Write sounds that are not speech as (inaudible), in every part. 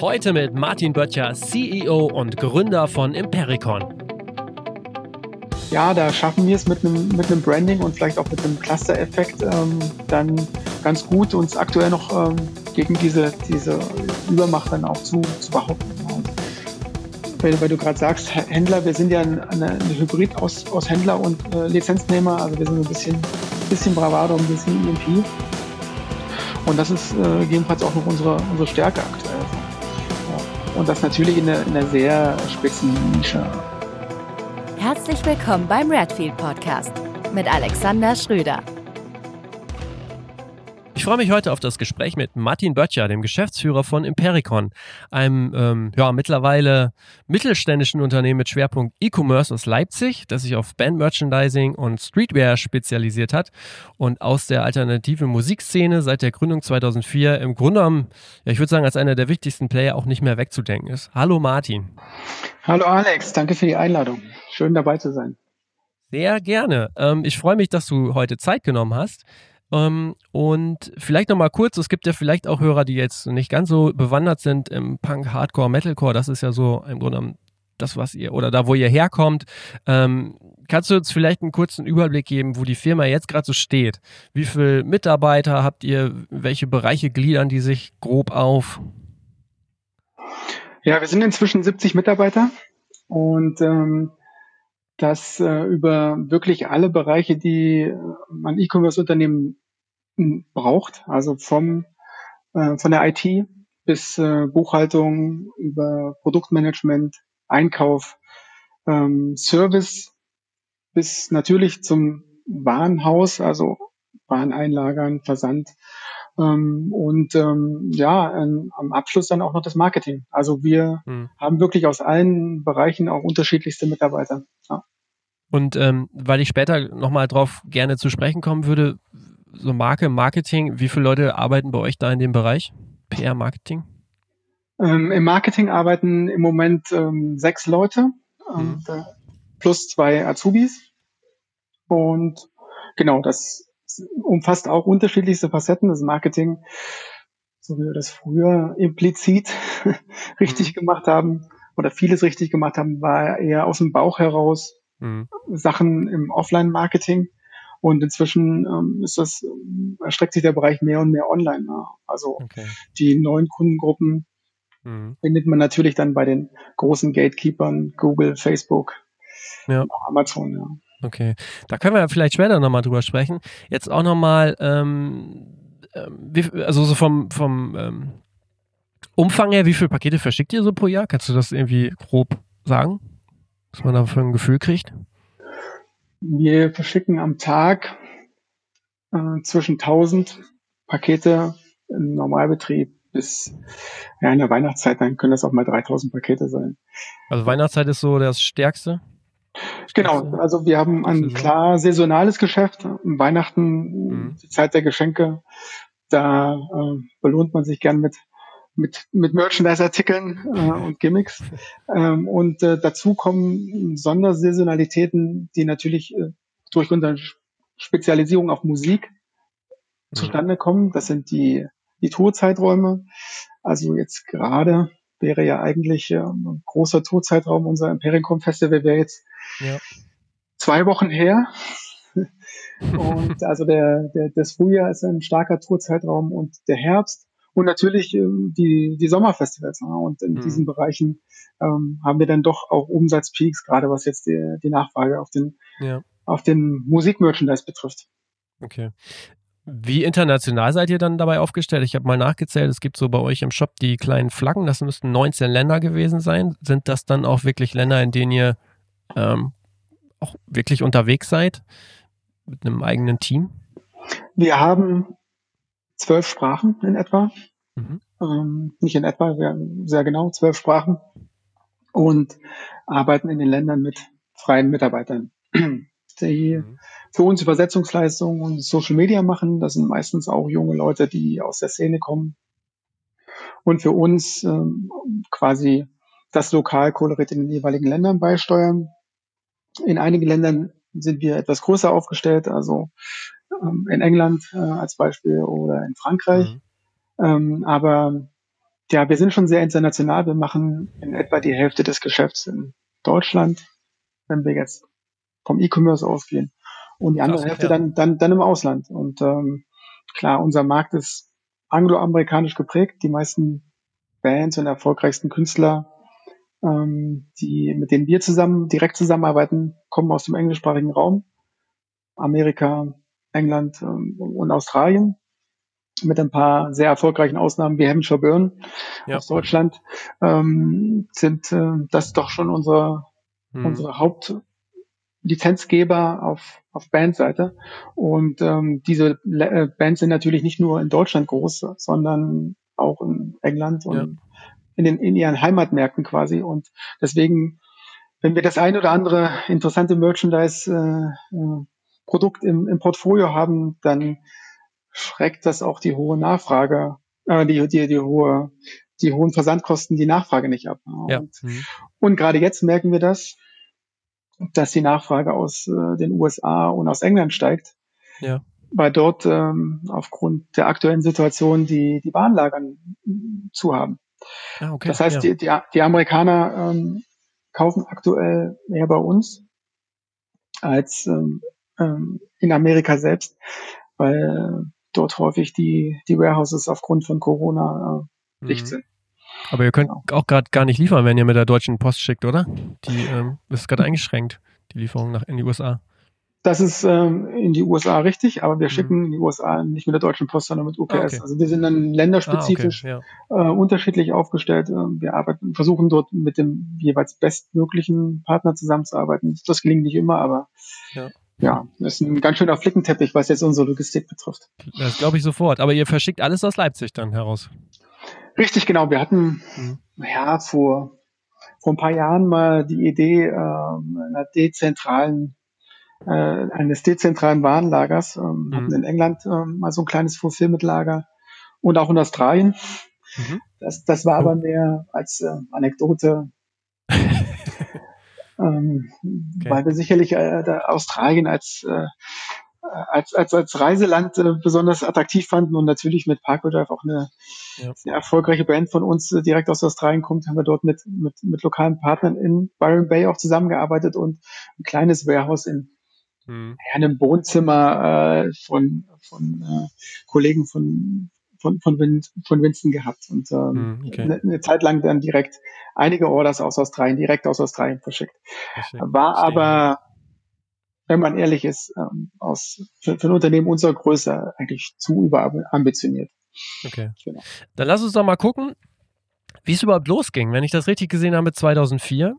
Heute mit Martin Böttcher, CEO und Gründer von Impericon. Ja, da schaffen wir es mit einem, mit einem Branding und vielleicht auch mit einem Cluster-Effekt ähm, dann ganz gut, uns aktuell noch ähm, gegen diese, diese Übermacht dann auch zu, zu behaupten. weil, weil du gerade sagst, Händler, wir sind ja eine, eine Hybrid aus, aus Händler und äh, Lizenznehmer, also wir sind ein bisschen, bisschen Bravado, ein bisschen EMP. Und das ist äh, jedenfalls auch noch unsere, unsere Stärke aktuell. Und das natürlich in einer, in einer sehr spitzen Nische. Herzlich willkommen beim Redfield Podcast mit Alexander Schröder. Ich freue mich heute auf das Gespräch mit Martin Böttcher, dem Geschäftsführer von Impericon, einem ähm, ja, mittlerweile mittelständischen Unternehmen mit Schwerpunkt E-Commerce aus Leipzig, das sich auf Band-Merchandising und Streetwear spezialisiert hat und aus der alternativen Musikszene seit der Gründung 2004 im Grunde genommen, ja, ich würde sagen, als einer der wichtigsten Player auch nicht mehr wegzudenken ist. Hallo Martin. Hallo Alex, danke für die Einladung. Schön dabei zu sein. Sehr gerne. Ähm, ich freue mich, dass du heute Zeit genommen hast. Ähm, und vielleicht nochmal kurz, es gibt ja vielleicht auch Hörer, die jetzt nicht ganz so bewandert sind im Punk, Hardcore, Metalcore. Das ist ja so im Grunde das, was ihr, oder da, wo ihr herkommt. Ähm, kannst du uns vielleicht einen kurzen Überblick geben, wo die Firma jetzt gerade so steht? Wie viele Mitarbeiter habt ihr? Welche Bereiche gliedern die sich grob auf? Ja, wir sind inzwischen 70 Mitarbeiter und ähm, das äh, über wirklich alle Bereiche, die man E-Commerce-Unternehmen hm, braucht, also vom äh, von der IT bis äh, Buchhaltung über Produktmanagement, Einkauf, ähm, Service bis natürlich zum Warenhaus, also Wareneinlagern, Versand ähm, und ähm, ja, ähm, am Abschluss dann auch noch das Marketing. Also wir hm. haben wirklich aus allen Bereichen auch unterschiedlichste Mitarbeiter. Ja. Und ähm, weil ich später nochmal drauf gerne zu sprechen kommen würde, so Marke, Marketing, wie viele Leute arbeiten bei euch da in dem Bereich? PR-Marketing? Ähm, Im Marketing arbeiten im Moment ähm, sechs Leute mhm. äh, plus zwei Azubis. Und genau, das umfasst auch unterschiedlichste Facetten. Das Marketing, so wie wir das früher implizit (laughs) richtig mhm. gemacht haben oder vieles richtig gemacht haben, war eher aus dem Bauch heraus mhm. Sachen im Offline-Marketing. Und inzwischen ähm, ist das, erstreckt sich der Bereich mehr und mehr online. Ne? Also okay. die neuen Kundengruppen mhm. findet man natürlich dann bei den großen Gatekeepern, Google, Facebook, ja. Amazon, ja. Okay, da können wir vielleicht später nochmal drüber sprechen. Jetzt auch nochmal, ähm, ähm also so vom, vom ähm, Umfang her, wie viele Pakete verschickt ihr so pro Jahr? Kannst du das irgendwie grob sagen? Was man da für ein Gefühl kriegt? Wir verschicken am Tag äh, zwischen 1000 Pakete im Normalbetrieb bis ja, in der Weihnachtszeit, dann können das auch mal 3000 Pakete sein. Also Weihnachtszeit ist so das Stärkste? Genau, also wir haben ein klar saisonales Geschäft. Weihnachten, mhm. die Zeit der Geschenke, da äh, belohnt man sich gern mit mit, mit Merchandise-Artikeln äh, und Gimmicks. Ähm, und äh, dazu kommen Sondersaisonalitäten, die natürlich äh, durch unsere Spezialisierung auf Musik mhm. zustande kommen. Das sind die, die Tourzeiträume. Also jetzt gerade wäre ja eigentlich äh, ein großer Tourzeitraum. Unser Impericon Festival wäre jetzt ja. zwei Wochen her. (laughs) und also der, der, das Frühjahr ist ein starker Tourzeitraum und der Herbst und natürlich ähm, die, die Sommerfestivals. Ne? Und in mhm. diesen Bereichen ähm, haben wir dann doch auch Umsatzpeaks, gerade was jetzt die, die Nachfrage auf den, ja. auf den Musikmerchandise betrifft. Okay. Wie international seid ihr dann dabei aufgestellt? Ich habe mal nachgezählt, es gibt so bei euch im Shop die kleinen Flaggen, das müssten 19 Länder gewesen sein. Sind das dann auch wirklich Länder, in denen ihr ähm, auch wirklich unterwegs seid? Mit einem eigenen Team? Wir haben zwölf Sprachen in etwa. Mhm. Ähm, nicht in etwa, sehr genau, zwölf Sprachen. Und arbeiten in den Ländern mit freien Mitarbeitern, die mhm. für uns Übersetzungsleistungen und Social Media machen. Das sind meistens auch junge Leute, die aus der Szene kommen. Und für uns ähm, quasi das Lokalkolorit in den jeweiligen Ländern beisteuern. In einigen Ländern sind wir etwas größer aufgestellt, also ähm, in England äh, als Beispiel oder in Frankreich. Mhm. Ähm, aber ja, wir sind schon sehr international. Wir machen in etwa die Hälfte des Geschäfts in Deutschland, wenn wir jetzt vom E-Commerce ausgehen. Und die andere Hälfte dann, dann, dann im Ausland. Und ähm, klar, unser Markt ist angloamerikanisch geprägt. Die meisten Bands und erfolgreichsten Künstler, ähm, die, mit denen wir zusammen direkt zusammenarbeiten, kommen aus dem englischsprachigen Raum. Amerika, England ähm, und Australien mit ein paar sehr erfolgreichen Ausnahmen wie Hampshire Burn ja. aus Deutschland, ähm, sind äh, das doch schon unsere, hm. unsere Hauptlizenzgeber auf, auf Bandseite. Und ähm, diese äh, Bands sind natürlich nicht nur in Deutschland groß, sondern auch in England und ja. in, den, in ihren Heimatmärkten quasi. Und deswegen, wenn wir das ein oder andere interessante Merchandise äh, äh, Produkt im, im Portfolio haben, dann schreckt das auch die hohe Nachfrage, äh, die, die, die hohe, die hohen Versandkosten, die Nachfrage nicht ab. Ja. Und, mhm. und gerade jetzt merken wir das, dass die Nachfrage aus äh, den USA und aus England steigt. Ja. Weil dort ähm, aufgrund der aktuellen Situation die, die Warenlagern zu haben. Ah, okay. Das heißt, ja. die, die, die Amerikaner ähm, kaufen aktuell mehr bei uns als ähm, ähm in Amerika selbst, weil dort häufig die, die Warehouses aufgrund von Corona äh, dicht mhm. sind. Aber ihr könnt genau. auch gerade gar nicht liefern, wenn ihr mit der Deutschen Post schickt, oder? Die ähm, ist gerade eingeschränkt, die Lieferung nach in die USA. Das ist ähm, in die USA richtig, aber wir mhm. schicken in die USA nicht mit der Deutschen Post, sondern mit UPS. Ah, okay. Also wir sind dann länderspezifisch ah, okay. ja. äh, unterschiedlich aufgestellt. Ähm, wir arbeiten, versuchen dort mit dem jeweils bestmöglichen Partner zusammenzuarbeiten. Das gelingt nicht immer, aber ja ja, das ist ein ganz schöner Flickenteppich, was jetzt unsere Logistik betrifft. Das glaube ich sofort. Aber ihr verschickt alles aus Leipzig dann heraus. Richtig, genau. Wir hatten mhm. ja vor, vor ein paar Jahren mal die Idee äh, einer dezentralen äh, eines dezentralen Warenlagers. Ähm, mhm. hatten in England äh, mal so ein kleines Fulfillment-Lager und auch in Australien. Mhm. Das, das war aber mehr als äh, Anekdote (laughs) ähm, okay. weil wir sicherlich äh, Australien als, äh, als, als, als Reiseland äh, besonders attraktiv fanden und natürlich mit Parkway Drive auch eine, ja. eine erfolgreiche Band von uns äh, direkt aus Australien kommt, haben wir dort mit, mit, mit lokalen Partnern in Byron Bay auch zusammengearbeitet und ein kleines Warehouse in hm. einem Wohnzimmer äh, von, von äh, Kollegen von, von, von, von Winston gehabt und ähm, hm, okay. eine, eine, Zeit lang dann direkt einige Orders aus Australien, direkt aus Australien verschickt. War aber, wenn man ehrlich ist, ähm, aus, für, für ein Unternehmen unserer Größe eigentlich zu überambitioniert. Okay. Genau. Dann lass uns doch mal gucken, wie es überhaupt losging. Wenn ich das richtig gesehen habe, 2004.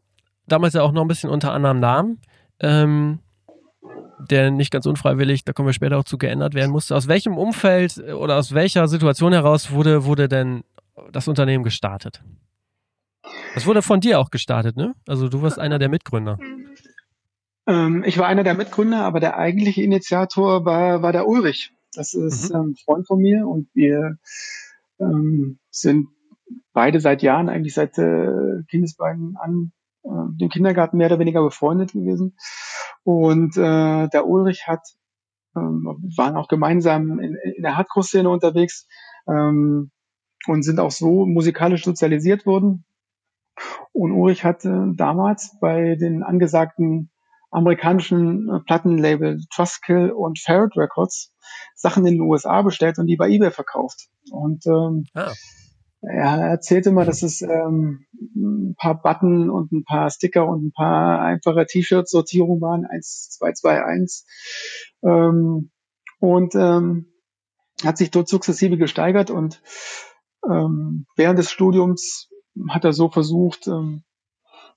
Damals ja auch noch ein bisschen unter anderem Namen. Ähm, der nicht ganz unfreiwillig, da kommen wir später auch zu, geändert werden musste. Aus welchem Umfeld oder aus welcher Situation heraus wurde, wurde denn das Unternehmen gestartet? Das wurde von dir auch gestartet, ne? Also du warst einer der Mitgründer. Ähm, ich war einer der Mitgründer, aber der eigentliche Initiator war, war der Ulrich. Das ist mhm. ein Freund von mir und wir ähm, sind beide seit Jahren, eigentlich seit äh, Kindesbeinen an, äh, dem Kindergarten mehr oder weniger befreundet gewesen. Und äh, der Ulrich hat, ähm, waren auch gemeinsam in, in der Hardcore-Szene unterwegs ähm, und sind auch so musikalisch sozialisiert worden. Und Ulrich hatte damals bei den angesagten amerikanischen äh, Plattenlabel Trustkill und Ferret Records Sachen in den USA bestellt und die bei eBay verkauft. Und ähm, ah. er erzählte mal, dass es ähm, ein paar Button und ein paar Sticker und ein paar einfache T-Shirt-Sortierungen waren, 1, 2, 2, 1. Ähm, und ähm, hat sich dort sukzessive gesteigert und ähm, während des Studiums hat er so versucht, ähm,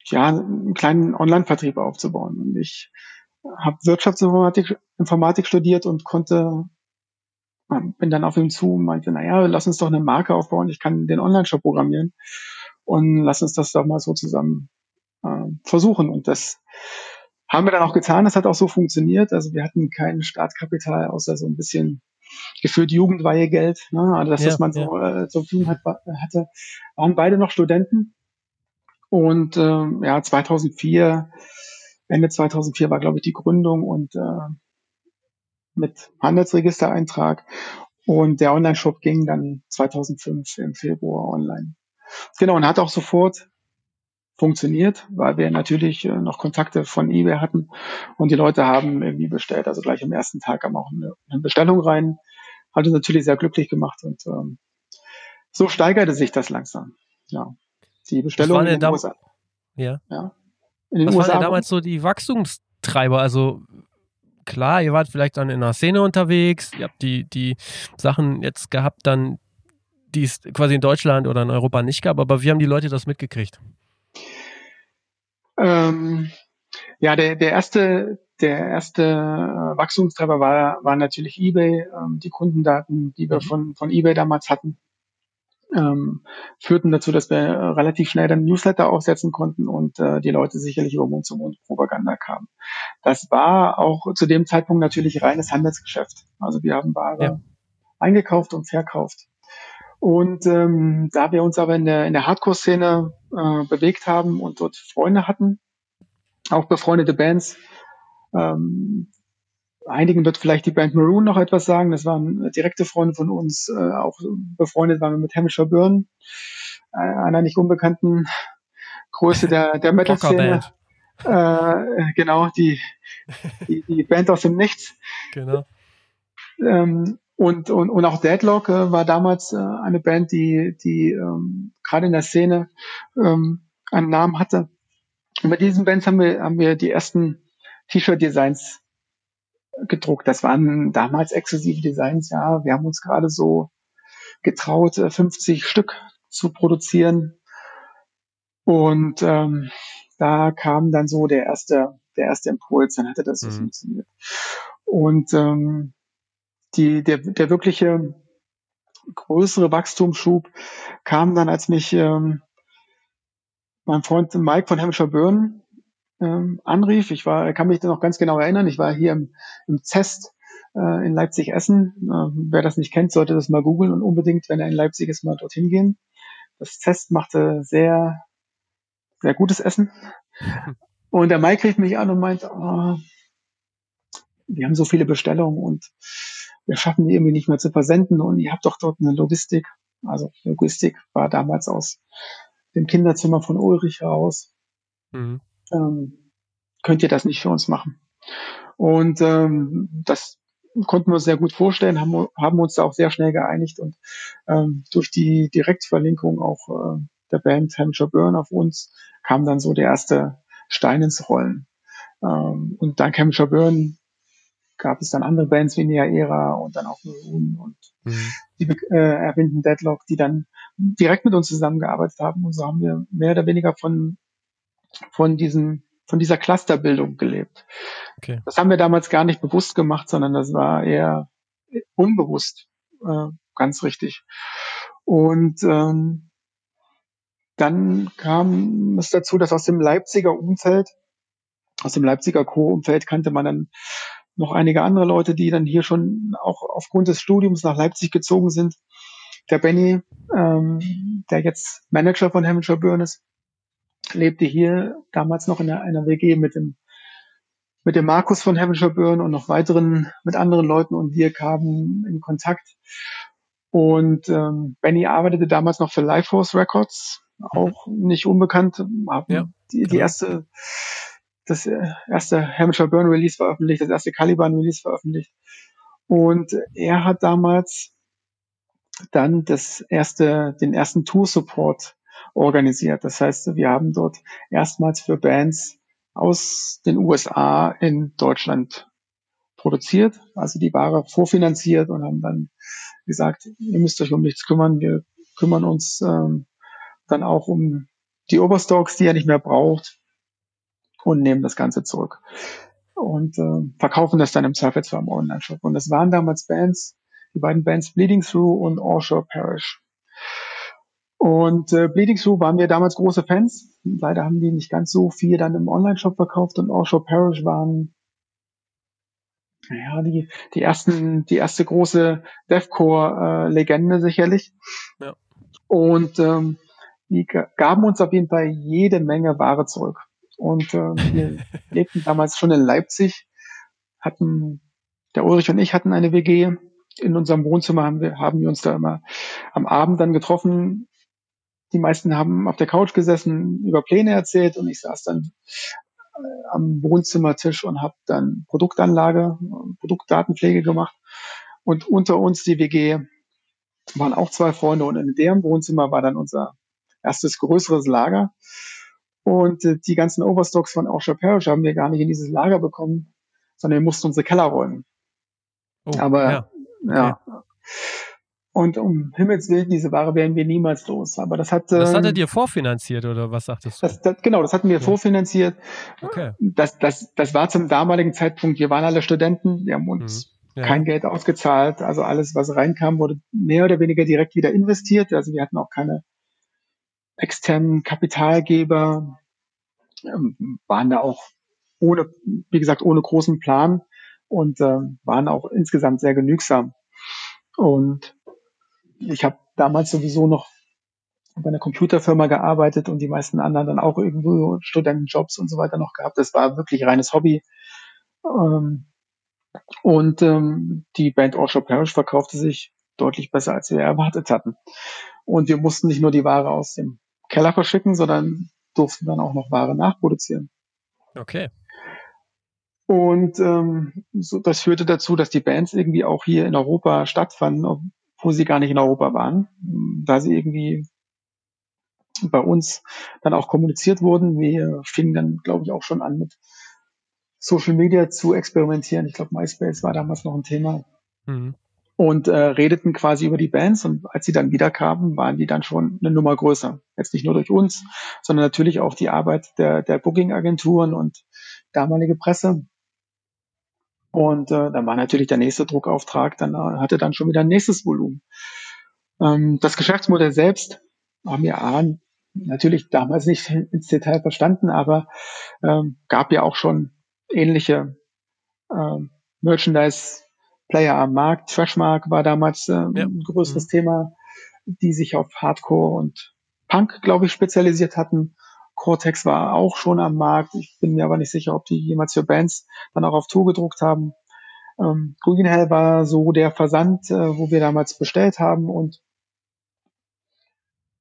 ja, einen kleinen Online-Vertrieb aufzubauen. Und ich habe Wirtschaftsinformatik Informatik studiert und konnte, bin dann auf ihm zu und meinte, naja, lass uns doch eine Marke aufbauen, ich kann den Online-Shop programmieren und lass uns das doch mal so zusammen äh, versuchen. Und das haben wir dann auch getan, das hat auch so funktioniert. Also wir hatten kein Startkapital, außer so ein bisschen gefühlt Jugendweihegeld, ne? also das, ja, was man so ja. äh, zur Verfügung hat, hatte, waren beide noch Studenten. Und äh, ja, 2004, Ende 2004 war, glaube ich, die Gründung und äh, mit Handelsregistereintrag. Und der Online-Shop ging dann 2005 im Februar online. genau, und hat auch sofort funktioniert, weil wir natürlich äh, noch Kontakte von eBay hatten und die Leute haben irgendwie bestellt. Also gleich am ersten Tag kam auch eine, eine Bestellung rein. Hat uns natürlich sehr glücklich gemacht und ähm, so steigerte sich das langsam. Ja. Die Bestellung in den USA. Ja. ja. In den Was USA waren denn damals so die Wachstumstreiber? Also klar, ihr wart vielleicht dann in einer Szene unterwegs, ihr habt die, die Sachen jetzt gehabt, dann, die es quasi in Deutschland oder in Europa nicht gab, aber wie haben die Leute das mitgekriegt? Ähm, ja, der, der erste, der erste äh, Wachstumstreiber war, war natürlich eBay. Ähm, die Kundendaten, die wir mhm. von, von eBay damals hatten, ähm, führten dazu, dass wir äh, relativ schnell dann Newsletter aufsetzen konnten und äh, die Leute sicherlich über Mund zu Mund Propaganda kamen. Das war auch zu dem Zeitpunkt natürlich reines Handelsgeschäft. Also wir haben Ware ja. eingekauft und verkauft. Und ähm, da wir uns aber in der, in der Hardcore-Szene äh, bewegt haben und dort Freunde hatten, auch befreundete Bands, ähm, einigen wird vielleicht die Band Maroon noch etwas sagen. Das waren direkte Freunde von uns, äh, auch befreundet waren wir mit Hamish Burn, äh, einer nicht unbekannten Größe der, der (laughs) Metal-Szene. Äh, genau, die, die, die Band aus dem Nichts. Genau. Ähm, und, und, und auch Deadlock äh, war damals äh, eine Band, die, die ähm, gerade in der Szene ähm, einen Namen hatte. Und bei diesen Bands haben wir, haben wir die ersten T-Shirt-Designs gedruckt. Das waren damals exklusive Designs, ja. Wir haben uns gerade so getraut, 50 äh, Stück zu produzieren. Und ähm, da kam dann so der erste, der erste Impuls, dann hatte das so mhm. funktioniert. Und ähm, die, der, der wirkliche größere Wachstumsschub kam dann, als mich ähm, mein Freund Mike von Hampshire Burn ähm, anrief. Ich war, kann mich da noch ganz genau erinnern. Ich war hier im, im Zest äh, in Leipzig-Essen. Äh, wer das nicht kennt, sollte das mal googeln und unbedingt, wenn er in Leipzig ist, mal dorthin gehen. Das Zest machte sehr, sehr gutes Essen. (laughs) Und der Mike rief mich an und meint, oh, wir haben so viele Bestellungen und wir schaffen die irgendwie nicht mehr zu versenden und ihr habt doch dort eine Logistik. Also Logistik war damals aus dem Kinderzimmer von Ulrich raus. Mhm. Ähm, könnt ihr das nicht für uns machen? Und ähm, das konnten wir uns sehr gut vorstellen, haben, haben uns da auch sehr schnell geeinigt und ähm, durch die Direktverlinkung auch äh, der Band Hampshire Burn auf uns kam dann so der erste Stein ins Rollen. Ähm, und dank Hampshire Burn gab es dann andere Bands wie Nea Era und dann auch Maroon und mhm. die äh, erwähnten Deadlock, die dann direkt mit uns zusammengearbeitet haben. Und so haben wir mehr oder weniger von, von diesem, von dieser Clusterbildung gelebt. Okay. Das haben wir damals gar nicht bewusst gemacht, sondern das war eher unbewusst, äh, ganz richtig. Und ähm, dann kam es dazu, dass aus dem Leipziger Umfeld, aus dem Leipziger Co-Umfeld kannte man dann noch einige andere Leute, die dann hier schon auch aufgrund des Studiums nach Leipzig gezogen sind. Der Benny, ähm, der jetzt Manager von Hampshire Burn ist, lebte hier damals noch in einer, einer WG mit dem mit dem Markus von Hampshire Burn und noch weiteren mit anderen Leuten und wir kamen in Kontakt. Und ähm, Benny arbeitete damals noch für Lifeforce Records, auch nicht unbekannt, ja, die, die erste das erste Hampshire Burn Release veröffentlicht, das erste Caliban Release veröffentlicht. Und er hat damals dann das erste, den ersten Tour Support organisiert. Das heißt, wir haben dort erstmals für Bands aus den USA in Deutschland produziert, also die Ware vorfinanziert und haben dann gesagt, ihr müsst euch um nichts kümmern, wir kümmern uns ähm, dann auch um die Oberstocks, die ihr nicht mehr braucht und nehmen das Ganze zurück und äh, verkaufen das dann im Zweifelsfall im Online-Shop. Und das waren damals Bands, die beiden Bands Bleeding Through und Orshore Parish. Und äh, Bleeding Through waren wir damals große Fans. Leider haben die nicht ganz so viel dann im Online-Shop verkauft und Orshore Parish waren ja, die, die ersten, die erste große Deathcore-Legende äh, sicherlich. Ja. Und ähm, die gaben uns auf jeden Fall jede Menge Ware zurück. Und äh, wir (laughs) lebten damals schon in Leipzig, hatten, der Ulrich und ich hatten eine WG. In unserem Wohnzimmer haben wir, haben wir uns da immer am Abend dann getroffen, die meisten haben auf der Couch gesessen, über Pläne erzählt und ich saß dann äh, am Wohnzimmertisch und habe dann Produktanlage, Produktdatenpflege gemacht. Und unter uns, die WG, waren auch zwei Freunde und in deren Wohnzimmer war dann unser erstes größeres Lager. Und äh, die ganzen Overstocks von Osher Parish haben wir gar nicht in dieses Lager bekommen, sondern wir mussten unsere Keller räumen. Oh, Aber ja, okay. Und um Himmels Willen, diese Ware werden wir niemals los. Aber das hat. Das hattet ähm, ihr vorfinanziert oder was sagtest du? Das, das, genau, das hatten wir ja. vorfinanziert. Okay. Das, das, das war zum damaligen Zeitpunkt, wir waren alle Studenten, wir haben uns mhm. ja. kein Geld ausgezahlt. Also alles, was reinkam, wurde mehr oder weniger direkt wieder investiert. Also wir hatten auch keine externen Kapitalgeber, ähm, waren da auch ohne, wie gesagt, ohne großen Plan und äh, waren auch insgesamt sehr genügsam. Und ich habe damals sowieso noch bei einer Computerfirma gearbeitet und die meisten anderen dann auch irgendwo Studentenjobs und so weiter noch gehabt. Das war wirklich reines Hobby. Ähm, und ähm, die Band Orchard Parish verkaufte sich deutlich besser, als wir erwartet hatten. Und wir mussten nicht nur die Ware aus dem Keller verschicken, sondern durften dann auch noch Ware nachproduzieren. Okay. Und ähm, so, das führte dazu, dass die Bands irgendwie auch hier in Europa stattfanden, wo sie gar nicht in Europa waren, da sie irgendwie bei uns dann auch kommuniziert wurden. Wir fingen dann, glaube ich, auch schon an mit Social Media zu experimentieren. Ich glaube, MySpace war damals noch ein Thema. Mhm. Und äh, redeten quasi über die Bands und als sie dann wiederkamen, waren die dann schon eine Nummer größer. Jetzt nicht nur durch uns, sondern natürlich auch die Arbeit der, der Booking-Agenturen und damalige Presse. Und äh, dann war natürlich der nächste Druckauftrag, dann äh, hatte dann schon wieder ein nächstes Volumen. Ähm, das Geschäftsmodell selbst haben wir A, natürlich damals nicht ins Detail verstanden, aber ähm, gab ja auch schon ähnliche ähm, Merchandise-Player am Markt. Trashmark war damals äh, ja. ein größeres mhm. Thema, die sich auf Hardcore und Punk, glaube ich, spezialisiert hatten. Cortex war auch schon am Markt. Ich bin mir aber nicht sicher, ob die jemals für Bands dann auch auf Tour gedruckt haben. Ähm, Green Hell war so der Versand, äh, wo wir damals bestellt haben und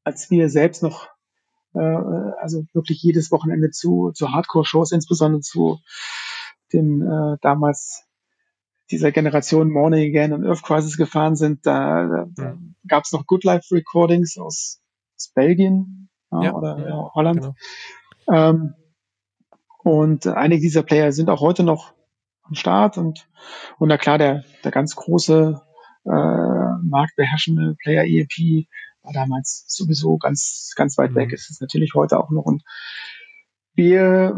als wir selbst noch äh, also wirklich jedes Wochenende zu, zu Hardcore-Shows, insbesondere zu den äh, damals dieser Generation Morning Again und Earth Crisis gefahren sind, da, da mhm. gab es noch Good Life Recordings aus, aus Belgien, ja, oder ja, Holland. Genau. Ähm, und einige dieser Player sind auch heute noch am Start und, und na klar, der, der ganz große äh, marktbeherrschende Player EEP war damals sowieso ganz, ganz weit mhm. weg. Es ist natürlich heute auch noch und wir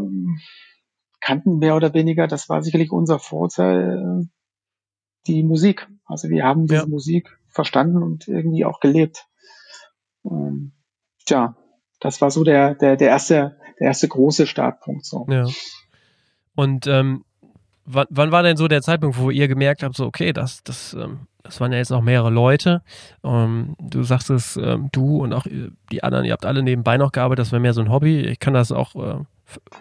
kannten mehr oder weniger, das war sicherlich unser Vorteil, die Musik. Also wir haben diese ja. Musik verstanden und irgendwie auch gelebt. Ähm, tja, das war so der, der, der erste, der erste große Startpunkt. So. Ja. Und ähm, wann, wann war denn so der Zeitpunkt, wo ihr gemerkt habt, so, okay, das, das, ähm, das waren ja jetzt auch mehrere Leute. Ähm, du sagst es, ähm, du und auch die anderen, ihr habt alle nebenbei noch gearbeitet, das war mehr so ein Hobby. Ich kann das auch äh,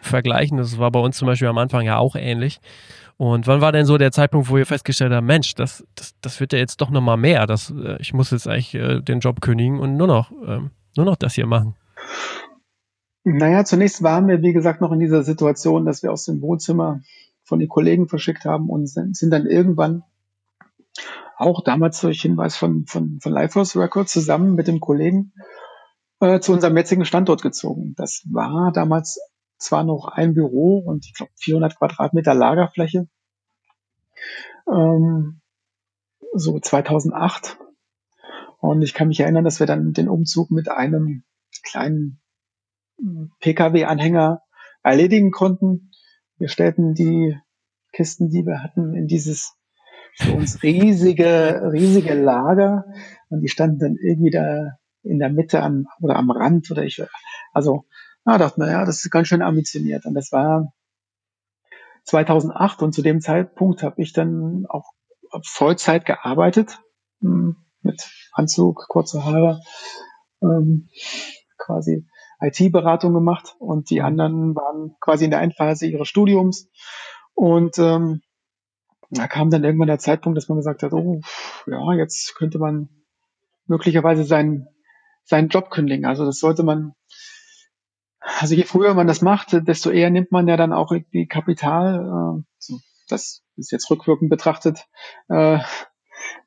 vergleichen. Das war bei uns zum Beispiel am Anfang ja auch ähnlich. Und wann war denn so der Zeitpunkt, wo ihr festgestellt habt, Mensch, das, das, das wird ja jetzt doch nochmal mehr. Das, äh, ich muss jetzt eigentlich äh, den Job kündigen und nur noch, ähm, nur noch das hier machen? Naja, zunächst waren wir, wie gesagt, noch in dieser Situation, dass wir aus dem Wohnzimmer von den Kollegen verschickt haben und sind, dann irgendwann auch damals durch Hinweis von, von, von Lifehouse Records zusammen mit dem Kollegen äh, zu unserem jetzigen Standort gezogen. Das war damals zwar noch ein Büro und ich glaube 400 Quadratmeter Lagerfläche. Ähm, so 2008. Und ich kann mich erinnern, dass wir dann den Umzug mit einem kleinen Pkw-Anhänger erledigen konnten. Wir stellten die Kisten, die wir hatten, in dieses für uns riesige, riesige Lager und die standen dann irgendwie da in der Mitte am, oder am Rand oder ich, also, na, dachte man, ja, das ist ganz schön ambitioniert und das war 2008 und zu dem Zeitpunkt habe ich dann auch Vollzeit gearbeitet, hm, mit Anzug, kurze Haare, ähm, quasi IT-Beratung gemacht und die mhm. anderen waren quasi in der Endphase ihres Studiums. Und ähm, da kam dann irgendwann der Zeitpunkt, dass man gesagt hat, oh, ja, jetzt könnte man möglicherweise sein, seinen Job kündigen. Also das sollte man, also je früher man das macht, desto eher nimmt man ja dann auch irgendwie Kapital. Äh, das ist jetzt rückwirkend betrachtet äh,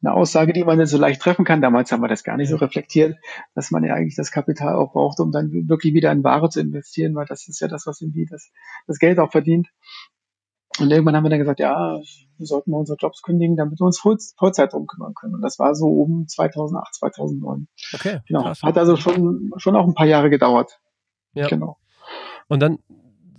eine Aussage, die man nicht so leicht treffen kann. Damals haben wir das gar nicht so reflektiert, dass man ja eigentlich das Kapital auch braucht, um dann wirklich wieder in Ware zu investieren, weil das ist ja das, was irgendwie das, das Geld auch verdient. Und irgendwann haben wir dann gesagt, ja, wir sollten mal unsere Jobs kündigen, damit wir uns Voll Vollzeit drum kümmern können. Und das war so um 2008, 2009. Okay. Genau. Krass. Hat also schon, schon auch ein paar Jahre gedauert. Ja. Genau. Und dann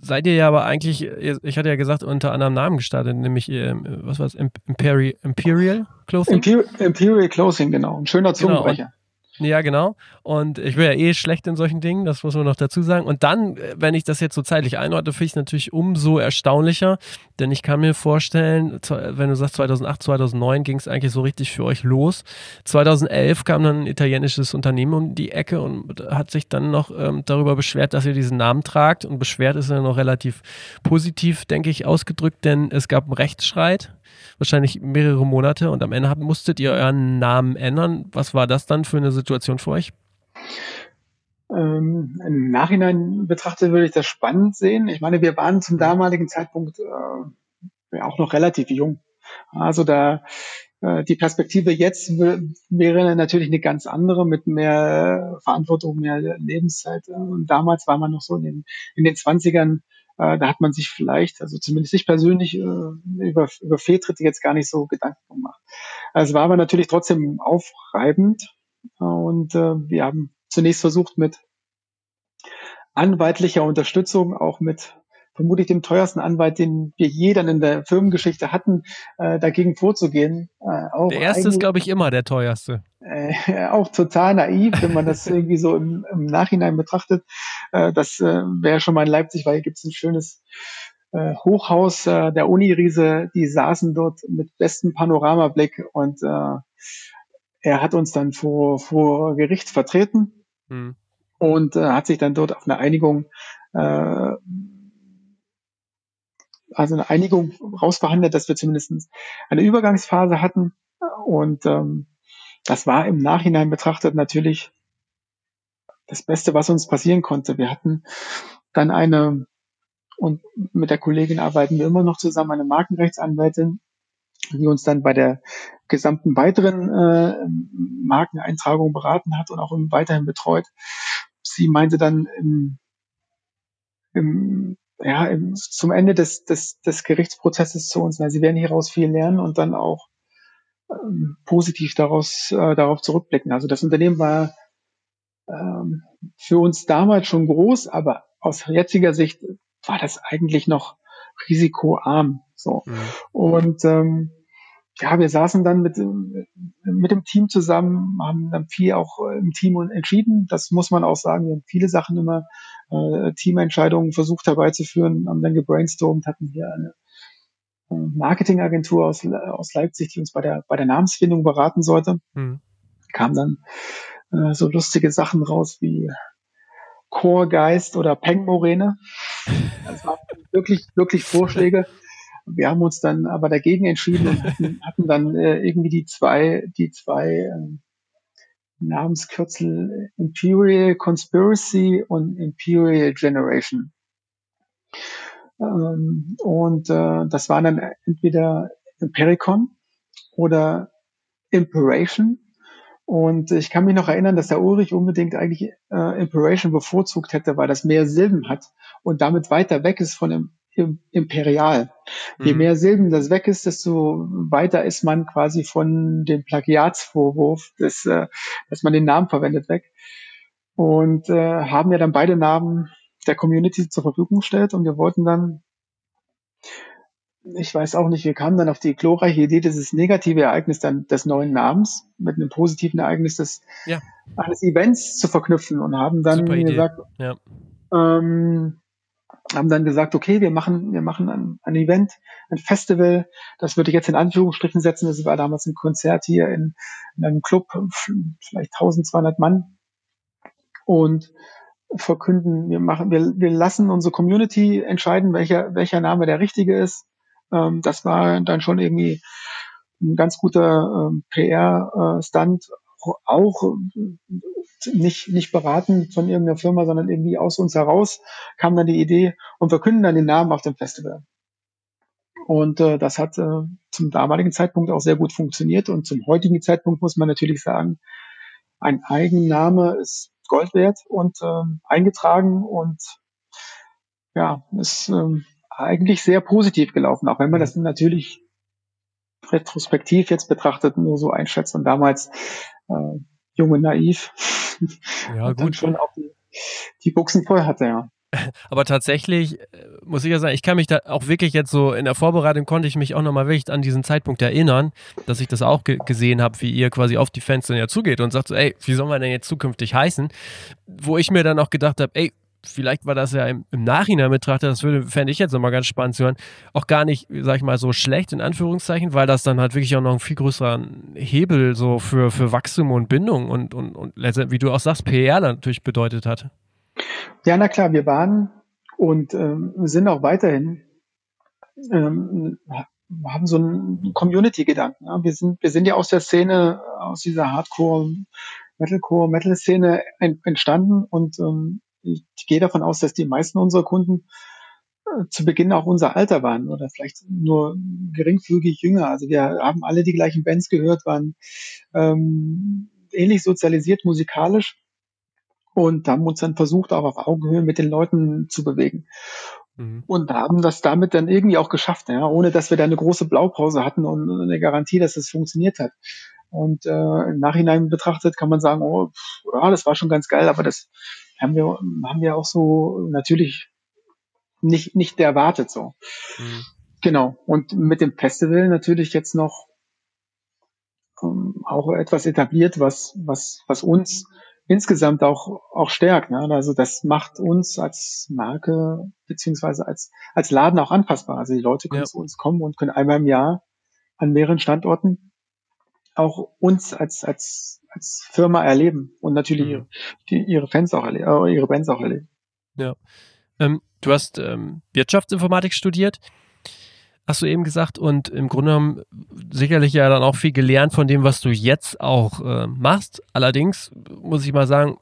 seid ihr ja aber eigentlich, ich hatte ja gesagt, unter anderem Namen gestartet, nämlich, was war es, Imperial, Imperial Clothing? Imperial, Imperial Clothing, genau. Ein schöner genau. Zungenbrecher. Genau. Ja, genau. Und ich bin ja eh schlecht in solchen Dingen, das muss man noch dazu sagen. Und dann, wenn ich das jetzt so zeitlich einordne, finde ich es natürlich umso erstaunlicher, denn ich kann mir vorstellen, wenn du sagst 2008, 2009 ging es eigentlich so richtig für euch los. 2011 kam dann ein italienisches Unternehmen um die Ecke und hat sich dann noch ähm, darüber beschwert, dass ihr diesen Namen tragt. Und beschwert ist ja noch relativ positiv, denke ich, ausgedrückt, denn es gab einen Rechtsstreit wahrscheinlich mehrere Monate und am Ende habt, musstet ihr euren Namen ändern. Was war das dann für eine Situation für euch? Ähm, Im Nachhinein betrachtet würde ich das spannend sehen. Ich meine, wir waren zum damaligen Zeitpunkt äh, auch noch relativ jung. Also da äh, die Perspektive jetzt wäre natürlich eine ganz andere mit mehr Verantwortung, mehr Lebenszeit. Und damals war man noch so in den, in den 20ern äh, da hat man sich vielleicht, also zumindest ich persönlich, äh, über, über Fehltritte jetzt gar nicht so Gedanken gemacht. Also es war aber natürlich trotzdem aufreibend und äh, wir haben zunächst versucht mit anwaltlicher Unterstützung, auch mit vermutlich dem teuersten Anwalt, den wir je dann in der Firmengeschichte hatten, äh, dagegen vorzugehen. Äh, auch der erste ist, glaube ich, immer der teuerste. Äh, (laughs) auch total naiv, wenn man das (laughs) irgendwie so im, im Nachhinein betrachtet. Äh, das äh, wäre schon mal in Leipzig, weil hier gibt es ein schönes äh, Hochhaus äh, der Uni-Riese, die saßen dort mit bestem Panoramablick und äh, er hat uns dann vor, vor Gericht vertreten hm. und äh, hat sich dann dort auf eine Einigung äh, also eine Einigung rausverhandelt, dass wir zumindest eine Übergangsphase hatten. Und ähm, das war im Nachhinein betrachtet natürlich das Beste, was uns passieren konnte. Wir hatten dann eine, und mit der Kollegin arbeiten wir immer noch zusammen, eine Markenrechtsanwältin, die uns dann bei der gesamten weiteren äh, Markeneintragung beraten hat und auch weiterhin betreut. Sie meinte dann im, im ja, zum Ende des, des, des Gerichtsprozesses zu uns. Weil sie werden hieraus viel lernen und dann auch ähm, positiv daraus, äh, darauf zurückblicken. Also das Unternehmen war ähm, für uns damals schon groß, aber aus jetziger Sicht war das eigentlich noch risikoarm. So. Mhm. Und ähm, ja, wir saßen dann mit, mit dem Team zusammen, haben dann viel auch im Team entschieden. Das muss man auch sagen. Wir haben viele Sachen immer, äh, Teamentscheidungen versucht herbeizuführen, haben dann gebrainstormt, hatten hier eine äh, Marketingagentur aus, aus Leipzig, die uns bei der, bei der Namensfindung beraten sollte. Mhm. Kam dann äh, so lustige Sachen raus wie Chorgeist oder Pengmoräne. Das waren wirklich, wirklich Vorschläge. Wir haben uns dann aber dagegen entschieden und hatten, (laughs) hatten dann äh, irgendwie die zwei, die zwei äh, Namenskürzel Imperial Conspiracy und Imperial Generation. Ähm, und äh, das waren dann entweder Impericon oder Imperation. Und ich kann mich noch erinnern, dass der Ulrich unbedingt eigentlich äh, Imperation bevorzugt hätte, weil das mehr Silben hat und damit weiter weg ist von dem imperial. Je mhm. mehr Silben das weg ist, desto weiter ist man quasi von dem Plagiatsvorwurf, des, äh, dass man den Namen verwendet, weg. Und äh, haben ja dann beide Namen der Community zur Verfügung gestellt und wir wollten dann, ich weiß auch nicht, wir kamen dann auf die glorreiche Idee, dieses negative Ereignis dann des neuen Namens mit einem positiven Ereignis des ja. eines Events zu verknüpfen und haben dann gesagt, ja. ähm, haben dann gesagt, okay, wir machen, wir machen ein, ein, Event, ein Festival, das würde ich jetzt in Anführungsstrichen setzen, das war damals ein Konzert hier in, in einem Club, vielleicht 1200 Mann. Und verkünden, wir machen, wir, wir lassen unsere Community entscheiden, welcher, welcher Name der richtige ist. Ähm, das war dann schon irgendwie ein ganz guter ähm, PR-Stand, auch nicht, nicht beraten von irgendeiner Firma, sondern irgendwie aus uns heraus kam dann die Idee und wir können dann den Namen auf dem Festival. Und äh, das hat äh, zum damaligen Zeitpunkt auch sehr gut funktioniert. Und zum heutigen Zeitpunkt muss man natürlich sagen, ein Eigenname ist Gold wert und äh, eingetragen und ja, ist äh, eigentlich sehr positiv gelaufen, auch wenn man das natürlich retrospektiv jetzt betrachtet nur so einschätzt und damals äh, jung und naiv ja, (laughs) gut. schon auch die, die Buchsen voll hatte, ja. (laughs) Aber tatsächlich äh, muss ich ja sagen, ich kann mich da auch wirklich jetzt so in der Vorbereitung konnte ich mich auch nochmal wirklich an diesen Zeitpunkt erinnern, dass ich das auch ge gesehen habe, wie ihr quasi auf die Fans dann ja zugeht und sagt so, ey, wie soll man denn jetzt zukünftig heißen? Wo ich mir dann auch gedacht habe, ey, vielleicht war das ja im, im Nachhinein betrachtet, das würde, fände ich jetzt nochmal ganz spannend zu hören, auch gar nicht, sag ich mal, so schlecht in Anführungszeichen, weil das dann halt wirklich auch noch ein viel größerer Hebel so für, für Wachstum und Bindung und, und, und letztendlich, wie du auch sagst, PR natürlich bedeutet hat. Ja, na klar, wir waren und ähm, sind auch weiterhin, ähm, haben so einen Community-Gedanken. Ja. Wir, sind, wir sind ja aus der Szene, aus dieser Hardcore, Metalcore, Metal-Szene entstanden und ähm, ich gehe davon aus, dass die meisten unserer Kunden äh, zu Beginn auch unser Alter waren oder vielleicht nur geringfügig jünger. Also wir haben alle die gleichen Bands gehört, waren ähm, ähnlich sozialisiert musikalisch und haben uns dann versucht, auch auf Augenhöhe mit den Leuten zu bewegen. Mhm. Und haben das damit dann irgendwie auch geschafft, ja, ohne dass wir da eine große Blaupause hatten und eine Garantie, dass es funktioniert hat. Und äh, im Nachhinein betrachtet kann man sagen, oh, ja, das war schon ganz geil, aber das haben wir, haben wir auch so natürlich nicht, nicht erwartet so. Mhm. Genau. Und mit dem Festival natürlich jetzt noch ähm, auch etwas etabliert, was, was, was uns insgesamt auch, auch stärkt. Ne? Also das macht uns als Marke beziehungsweise als, als Laden auch anpassbar. Also die Leute können ja. zu uns kommen und können einmal im Jahr an mehreren Standorten auch uns als, als, als Firma erleben und natürlich mhm. ihre, die, ihre Fans auch erleben, äh, ihre Bands auch erleben. Ja. Ähm, du hast ähm, Wirtschaftsinformatik studiert hast du eben gesagt, und im Grunde genommen sicherlich ja dann auch viel gelernt von dem, was du jetzt auch äh, machst. Allerdings muss ich mal sagen,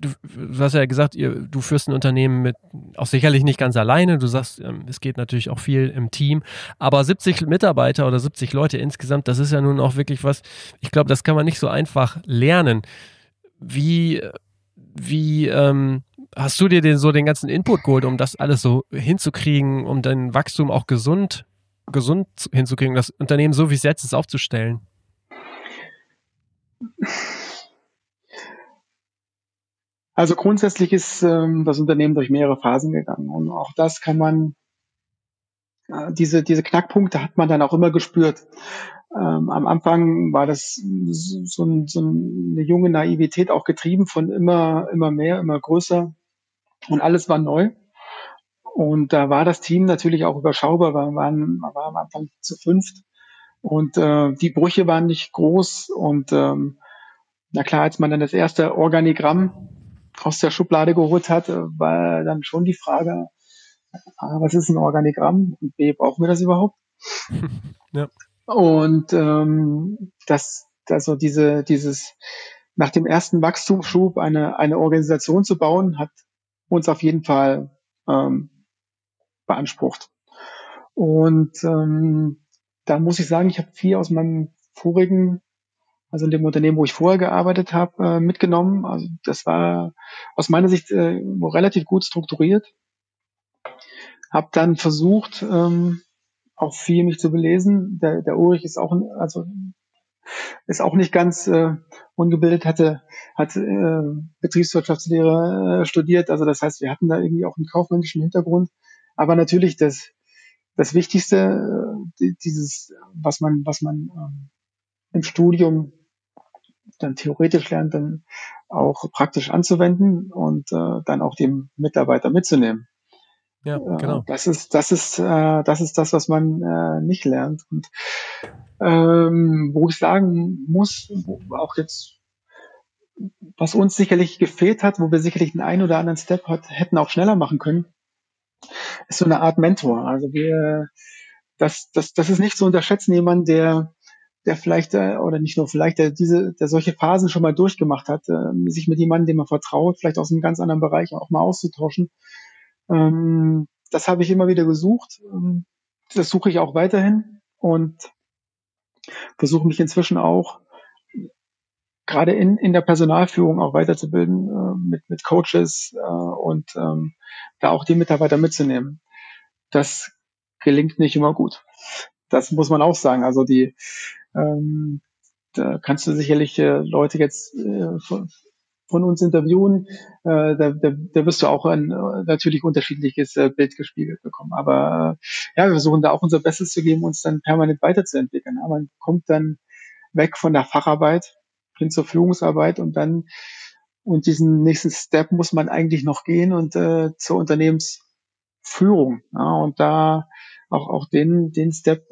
du, du hast ja gesagt, ihr, du führst ein Unternehmen mit, auch sicherlich nicht ganz alleine. Du sagst, ähm, es geht natürlich auch viel im Team. Aber 70 Mitarbeiter oder 70 Leute insgesamt, das ist ja nun auch wirklich was, ich glaube, das kann man nicht so einfach lernen. Wie, wie, ähm, hast du dir den, so den ganzen Input geholt, um das alles so hinzukriegen, um dein Wachstum auch gesund gesund hinzukriegen, das Unternehmen so wie es jetzt ist aufzustellen? Also grundsätzlich ist ähm, das Unternehmen durch mehrere Phasen gegangen und auch das kann man, äh, diese, diese Knackpunkte hat man dann auch immer gespürt. Ähm, am Anfang war das so, ein, so, eine junge Naivität auch getrieben von immer, immer mehr, immer größer und alles war neu. Und da war das Team natürlich auch überschaubar. Wir waren, wir waren am Anfang zu fünft. Und äh, die Brüche waren nicht groß. Und ähm, na klar, als man dann das erste Organigramm aus der Schublade geholt hat, äh, war dann schon die Frage, A, was ist ein Organigramm? Und B, brauchen wir das überhaupt? (laughs) ja. Und ähm, das, also diese, dieses nach dem ersten Wachstumsschub eine, eine Organisation zu bauen, hat uns auf jeden Fall ähm, beansprucht. Und ähm, da muss ich sagen, ich habe viel aus meinem vorigen, also in dem Unternehmen, wo ich vorher gearbeitet habe, äh, mitgenommen. Also das war aus meiner Sicht äh, relativ gut strukturiert. Hab dann versucht, ähm, auch viel mich zu belesen. Der, der Ulrich ist auch, also ist auch nicht ganz äh, ungebildet, hatte hat äh, Betriebswirtschaftslehre äh, studiert. Also das heißt, wir hatten da irgendwie auch einen kaufmännischen Hintergrund. Aber natürlich das, das Wichtigste, äh, dieses, was man, was man ähm, im Studium dann theoretisch lernt, dann auch praktisch anzuwenden und äh, dann auch dem Mitarbeiter mitzunehmen. Ja, äh, genau. Das ist, das ist, äh, das ist das, was man äh, nicht lernt. Und ähm, wo ich sagen muss, auch jetzt, was uns sicherlich gefehlt hat, wo wir sicherlich den einen oder anderen Step hat, hätten auch schneller machen können, ist so eine Art Mentor. Also wir, das, das, das ist nicht zu unterschätzen, jemand, der, der vielleicht äh, oder nicht nur vielleicht, der diese, der solche Phasen schon mal durchgemacht hat, äh, sich mit jemandem, dem man vertraut, vielleicht aus einem ganz anderen Bereich auch mal auszutauschen. Ähm, das habe ich immer wieder gesucht. Ähm, das suche ich auch weiterhin und versuche mich inzwischen auch gerade in, in der Personalführung auch weiterzubilden äh, mit, mit Coaches und ähm, da auch die Mitarbeiter mitzunehmen. Das gelingt nicht immer gut. Das muss man auch sagen. Also die ähm, da kannst du sicherlich äh, Leute jetzt äh, von, von uns interviewen, äh, da, da, da wirst du auch ein äh, natürlich unterschiedliches äh, Bild gespiegelt bekommen. Aber äh, ja, wir versuchen da auch unser Bestes zu geben, uns dann permanent weiterzuentwickeln. Aber man kommt dann weg von der Facharbeit hin zur Führungsarbeit und dann und diesen nächsten Step muss man eigentlich noch gehen und zur Unternehmensführung. Ja, und da auch auch den den Step,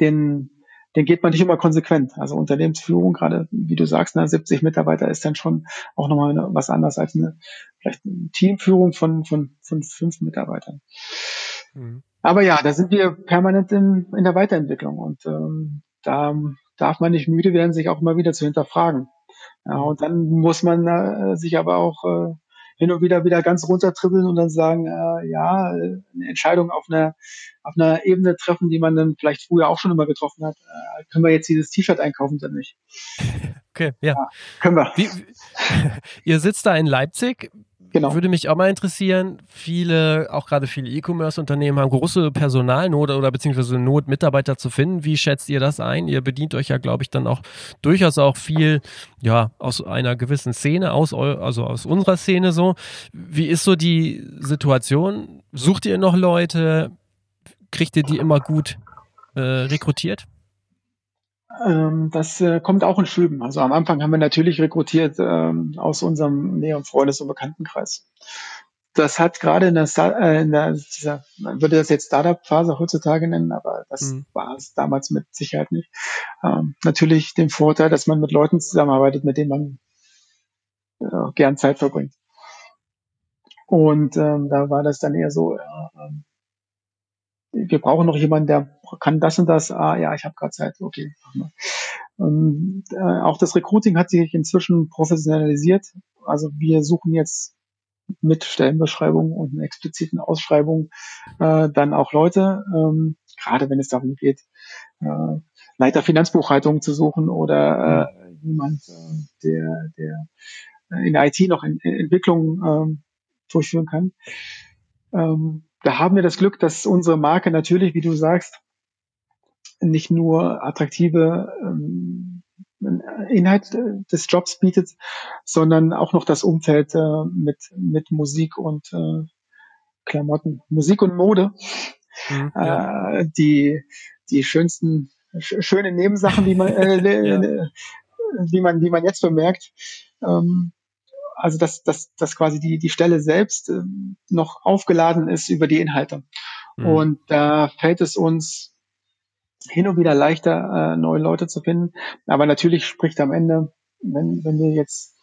den den geht man nicht immer konsequent. Also Unternehmensführung, gerade wie du sagst, ne, 70 Mitarbeiter ist dann schon auch nochmal was anderes als eine vielleicht eine Teamführung von, von, von fünf Mitarbeitern. Mhm. Aber ja, da sind wir permanent in, in der Weiterentwicklung und ähm, da darf man nicht müde werden, sich auch immer wieder zu hinterfragen. Ja, und dann muss man äh, sich aber auch äh, hin und wieder wieder ganz runtertribbeln und dann sagen, äh, ja, eine Entscheidung auf einer, auf einer Ebene treffen, die man dann vielleicht früher auch schon immer getroffen hat. Äh, können wir jetzt dieses T-Shirt einkaufen oder nicht? (laughs) Okay, ja. ja können wir. Wie, (laughs) ihr sitzt da in Leipzig. Genau. Würde mich auch mal interessieren. Viele, auch gerade viele E-Commerce-Unternehmen haben große Personalnot oder beziehungsweise Not, Mitarbeiter zu finden. Wie schätzt ihr das ein? Ihr bedient euch ja, glaube ich, dann auch durchaus auch viel, ja, aus einer gewissen Szene, aus, also aus unserer Szene so. Wie ist so die Situation? Sucht ihr noch Leute? Kriegt ihr die immer gut äh, rekrutiert? Ähm, das äh, kommt auch in Schüben. Also am Anfang haben wir natürlich rekrutiert ähm, aus unserem näheren Freundes- und Bekanntenkreis. Das hat gerade in der, äh, in der dieser, man würde das jetzt Startup-Phase heutzutage nennen, aber das mhm. war es damals mit Sicherheit nicht. Ähm, natürlich den Vorteil, dass man mit Leuten zusammenarbeitet, mit denen man äh, gern Zeit verbringt. Und ähm, da war das dann eher so, ähm, wir brauchen noch jemanden, der kann das und das. Ah, ja, ich habe gerade Zeit. Okay. Und, äh, auch das Recruiting hat sich inzwischen professionalisiert. Also wir suchen jetzt mit Stellenbeschreibung und einer expliziten Ausschreibung äh, dann auch Leute, ähm, gerade wenn es darum geht, äh, Leiter Finanzbuchhaltung zu suchen oder äh, jemand, äh, der, der in der IT noch in, in Entwicklung äh, durchführen kann. Ähm, da haben wir das Glück, dass unsere Marke natürlich, wie du sagst, nicht nur attraktive ähm, Inhalt des Jobs bietet, sondern auch noch das Umfeld äh, mit, mit Musik und äh, Klamotten, Musik und Mode, mhm, ja. äh, die, die schönsten, sch schönen Nebensachen, die man, äh, (laughs) ja. die man, die man jetzt bemerkt, ähm, also dass, dass, dass quasi die, die Stelle selbst äh, noch aufgeladen ist über die Inhalte. Mhm. Und da fällt es uns hin und wieder leichter, äh, neue Leute zu finden. Aber natürlich spricht am Ende, wenn, wenn wir jetzt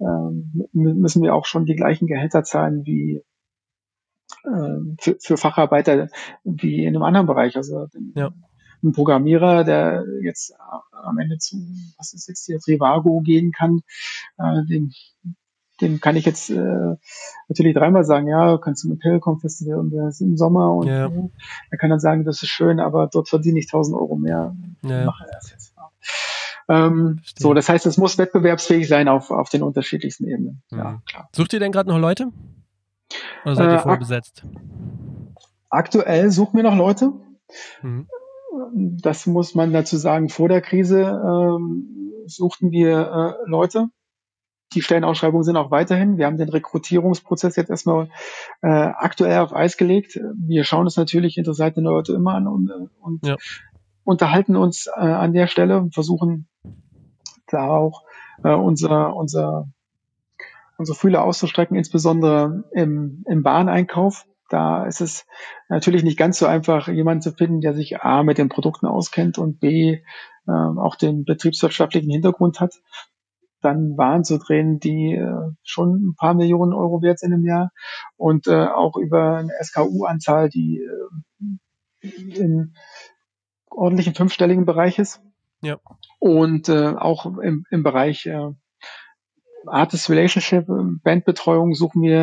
ähm, müssen wir auch schon die gleichen Gehälter zahlen wie äh, für, für Facharbeiter wie in einem anderen Bereich. Also ja. ein Programmierer, der jetzt am Ende zu, was ist jetzt hier, Trivago gehen kann, äh, den dem kann ich jetzt äh, natürlich dreimal sagen, ja, kannst du mit Telekom Festival und das im Sommer und ja. äh, er kann dann sagen, das ist schön, aber dort verdiene ich 1000 Euro mehr. Ja. Mache das jetzt. Ähm, so, das heißt, es muss wettbewerbsfähig sein auf, auf den unterschiedlichsten Ebenen. Mhm. Ja, klar. Sucht ihr denn gerade noch Leute? Oder seid ihr äh, voll besetzt? Aktuell suchen wir noch Leute. Mhm. Das muss man dazu sagen. Vor der Krise ähm, suchten wir äh, Leute die Stellenausschreibungen sind auch weiterhin. Wir haben den Rekrutierungsprozess jetzt erstmal äh, aktuell auf Eis gelegt. Wir schauen uns natürlich interessante Leute immer an und, und ja. unterhalten uns äh, an der Stelle und versuchen da auch äh, unser, unser, unsere Fühler auszustrecken, insbesondere im, im Bahneinkauf. Da ist es natürlich nicht ganz so einfach, jemanden zu finden, der sich A mit den Produkten auskennt und B äh, auch den betriebswirtschaftlichen Hintergrund hat dann Waren zu drehen, die äh, schon ein paar Millionen Euro wert sind im Jahr und äh, auch über eine SKU-Anzahl, die äh, im ordentlichen fünfstelligen Bereich ist. Ja. Und äh, auch im, im Bereich äh, Artist Relationship, Bandbetreuung suchen wir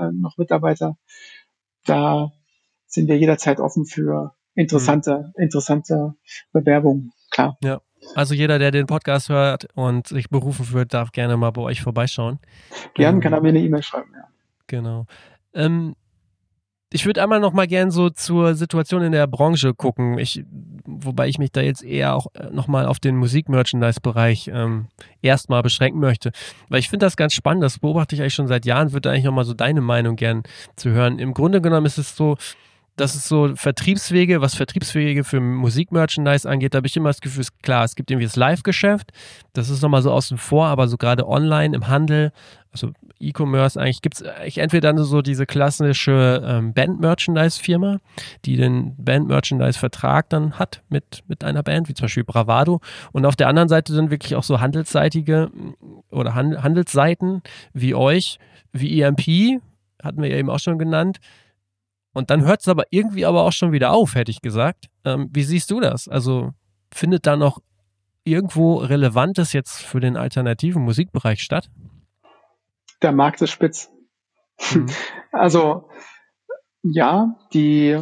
äh, noch Mitarbeiter. Da sind wir jederzeit offen für interessante, mhm. interessante Bewerbungen, klar. Ja. Also jeder, der den Podcast hört und sich berufen wird, darf gerne mal bei euch vorbeischauen. Gern, ähm, kann er mir eine E-Mail schreiben, ja. Genau. Ähm, ich würde einmal noch mal gern so zur Situation in der Branche gucken. Ich, wobei ich mich da jetzt eher auch äh, noch mal auf den Musikmerchandise-Bereich ähm, erstmal beschränken möchte. Weil ich finde das ganz spannend, das beobachte ich eigentlich schon seit Jahren, würde eigentlich noch mal so deine Meinung gern zu hören. Im Grunde genommen ist es so, das ist so Vertriebswege, was Vertriebswege für Musikmerchandise angeht, da habe ich immer das Gefühl, klar, es gibt irgendwie das Live-Geschäft, das ist nochmal so außen vor, aber so gerade online im Handel, also E-Commerce, eigentlich gibt es entweder dann so diese klassische ähm, Band-Merchandise-Firma, die den Band-Merchandise-Vertrag dann hat mit, mit einer Band, wie zum Beispiel Bravado, und auf der anderen Seite dann wirklich auch so handelsseitige oder Han Handelsseiten wie euch, wie EMP, hatten wir ja eben auch schon genannt, und dann hört es aber irgendwie aber auch schon wieder auf, hätte ich gesagt. Ähm, wie siehst du das? Also findet da noch irgendwo Relevantes jetzt für den alternativen Musikbereich statt? Der Markt ist spitz. Mhm. (laughs) Also ja, die,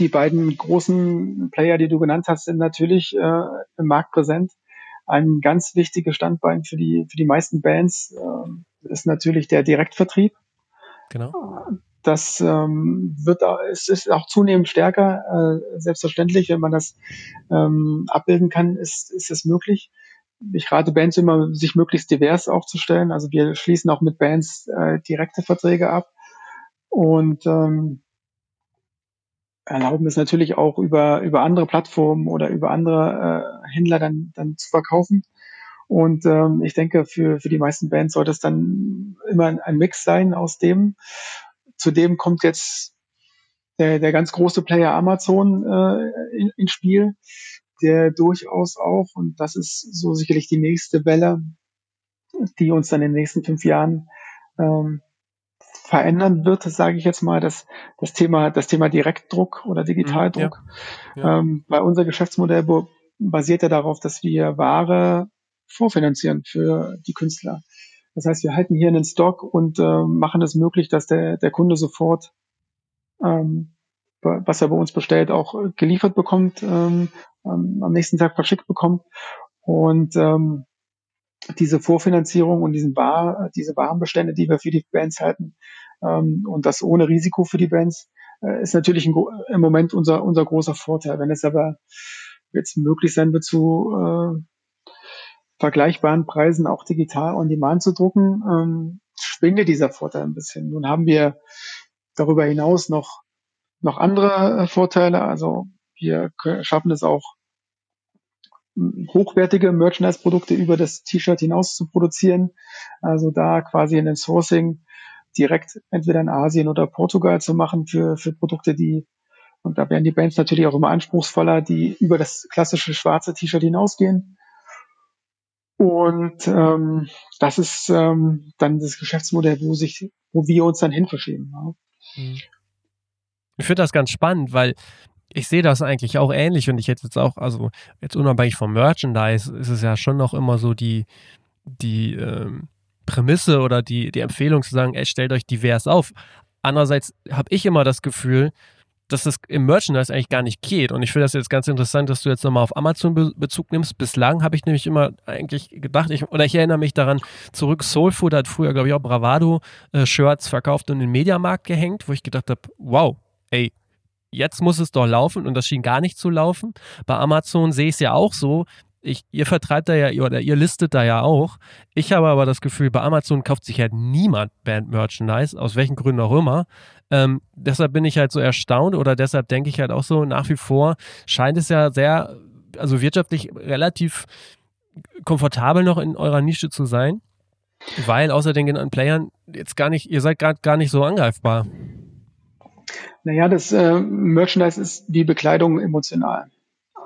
die beiden großen Player, die du genannt hast, sind natürlich äh, im Markt präsent. Ein ganz wichtiges Standbein für die, für die meisten Bands äh, ist natürlich der Direktvertrieb. Genau. Das ähm, wird es ist auch zunehmend stärker. Äh, selbstverständlich, wenn man das ähm, abbilden kann, ist, ist es möglich. Ich rate Bands immer, sich möglichst divers aufzustellen. Also wir schließen auch mit Bands äh, direkte Verträge ab und ähm, erlauben es natürlich auch über, über andere Plattformen oder über andere äh, Händler dann, dann zu verkaufen. Und ähm, ich denke, für, für die meisten Bands sollte es dann immer ein Mix sein aus dem. Zudem kommt jetzt der, der ganz große Player Amazon äh, in, ins Spiel, der durchaus auch, und das ist so sicherlich die nächste Welle, die uns dann in den nächsten fünf Jahren ähm, verändern wird, sage ich jetzt mal, das, das Thema, das Thema Direktdruck oder Digitaldruck. Ja, ja. Ähm, weil unser Geschäftsmodell basiert ja darauf, dass wir Ware vorfinanzieren für die Künstler. Das heißt, wir halten hier einen Stock und äh, machen es möglich, dass der, der Kunde sofort, ähm, was er bei uns bestellt, auch geliefert bekommt, ähm, am nächsten Tag verschickt bekommt. Und ähm, diese Vorfinanzierung und diesen Bar, diese Warenbestände, die wir für die Bands halten, ähm, und das ohne Risiko für die Bands, äh, ist natürlich ein, im Moment unser, unser großer Vorteil. Wenn es aber jetzt möglich sein wird, zu äh, vergleichbaren Preisen auch digital on demand zu drucken, ähm, schwindet dieser Vorteil ein bisschen. Nun haben wir darüber hinaus noch, noch andere äh, Vorteile. Also wir schaffen es auch, hochwertige Merchandise-Produkte über das T-Shirt hinaus zu produzieren. Also da quasi in den Sourcing direkt entweder in Asien oder Portugal zu machen für, für Produkte, die, und da werden die Bands natürlich auch immer anspruchsvoller, die über das klassische schwarze T-Shirt hinausgehen. Und ähm, das ist ähm, dann das Geschäftsmodell, wo sich, wo wir uns dann hin verschieben. Ja. Mhm. Ich finde das ganz spannend, weil ich sehe das eigentlich auch ähnlich und ich hätte jetzt auch, also jetzt unabhängig vom Merchandise, ist es ja schon noch immer so die, die ähm, Prämisse oder die, die Empfehlung zu sagen, ey, stellt euch divers auf. Andererseits habe ich immer das Gefühl, dass das im Merchandise eigentlich gar nicht geht. Und ich finde das jetzt ganz interessant, dass du jetzt nochmal auf Amazon Be Bezug nimmst. Bislang habe ich nämlich immer eigentlich gedacht, ich, oder ich erinnere mich daran zurück, Soulfood hat früher, glaube ich, auch Bravado-Shirts äh, verkauft und in den Mediamarkt gehängt, wo ich gedacht habe, wow, ey, jetzt muss es doch laufen und das schien gar nicht zu laufen. Bei Amazon sehe ich es ja auch so, ich, ihr vertreibt da ja, oder ihr listet da ja auch. Ich habe aber das Gefühl, bei Amazon kauft sich halt niemand Band-Merchandise, aus welchen Gründen auch immer. Ähm, deshalb bin ich halt so erstaunt oder deshalb denke ich halt auch so, nach wie vor scheint es ja sehr, also wirtschaftlich relativ komfortabel noch in eurer Nische zu sein, weil außer den genannten Playern jetzt gar nicht, ihr seid gerade gar nicht so angreifbar. Naja, das äh, Merchandise ist wie Bekleidung emotional.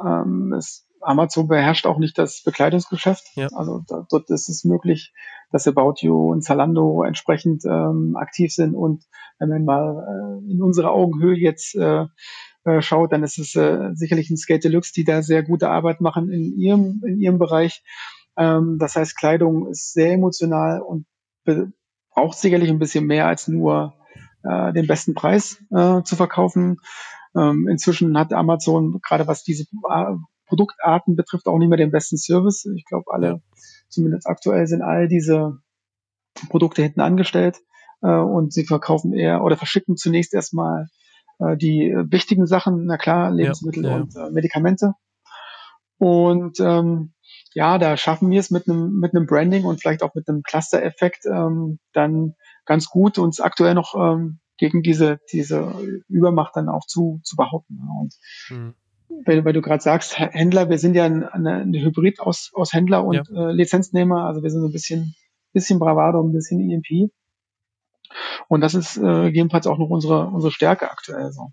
Ähm, es Amazon beherrscht auch nicht das Bekleidungsgeschäft. Ja. Also da, dort ist es möglich, dass About You und Zalando entsprechend ähm, aktiv sind. Und wenn man mal äh, in unsere Augenhöhe jetzt äh, äh, schaut, dann ist es äh, sicherlich ein Skate Deluxe, die da sehr gute Arbeit machen in ihrem, in ihrem Bereich. Ähm, das heißt, Kleidung ist sehr emotional und braucht sicherlich ein bisschen mehr als nur äh, den besten Preis äh, zu verkaufen. Ähm, inzwischen hat Amazon, gerade was diese äh, Produktarten betrifft, auch nicht mehr den besten Service. Ich glaube, alle, zumindest aktuell, sind all diese Produkte hinten angestellt äh, und sie verkaufen eher oder verschicken zunächst erstmal äh, die wichtigen Sachen, na klar, Lebensmittel ja, ja. und äh, Medikamente. Und ähm, ja, da schaffen wir es mit einem mit einem Branding und vielleicht auch mit einem Cluster-Effekt ähm, dann ganz gut, uns aktuell noch ähm, gegen diese diese Übermacht dann auch zu zu behaupten. Und mhm. Weil, weil du gerade sagst, Händler, wir sind ja ein, eine, eine Hybrid aus aus Händler und ja. äh, Lizenznehmer, also wir sind so ein bisschen bisschen Bravado, ein bisschen EMP. Und das ist äh, gegebenenfalls auch noch unsere unsere Stärke aktuell so.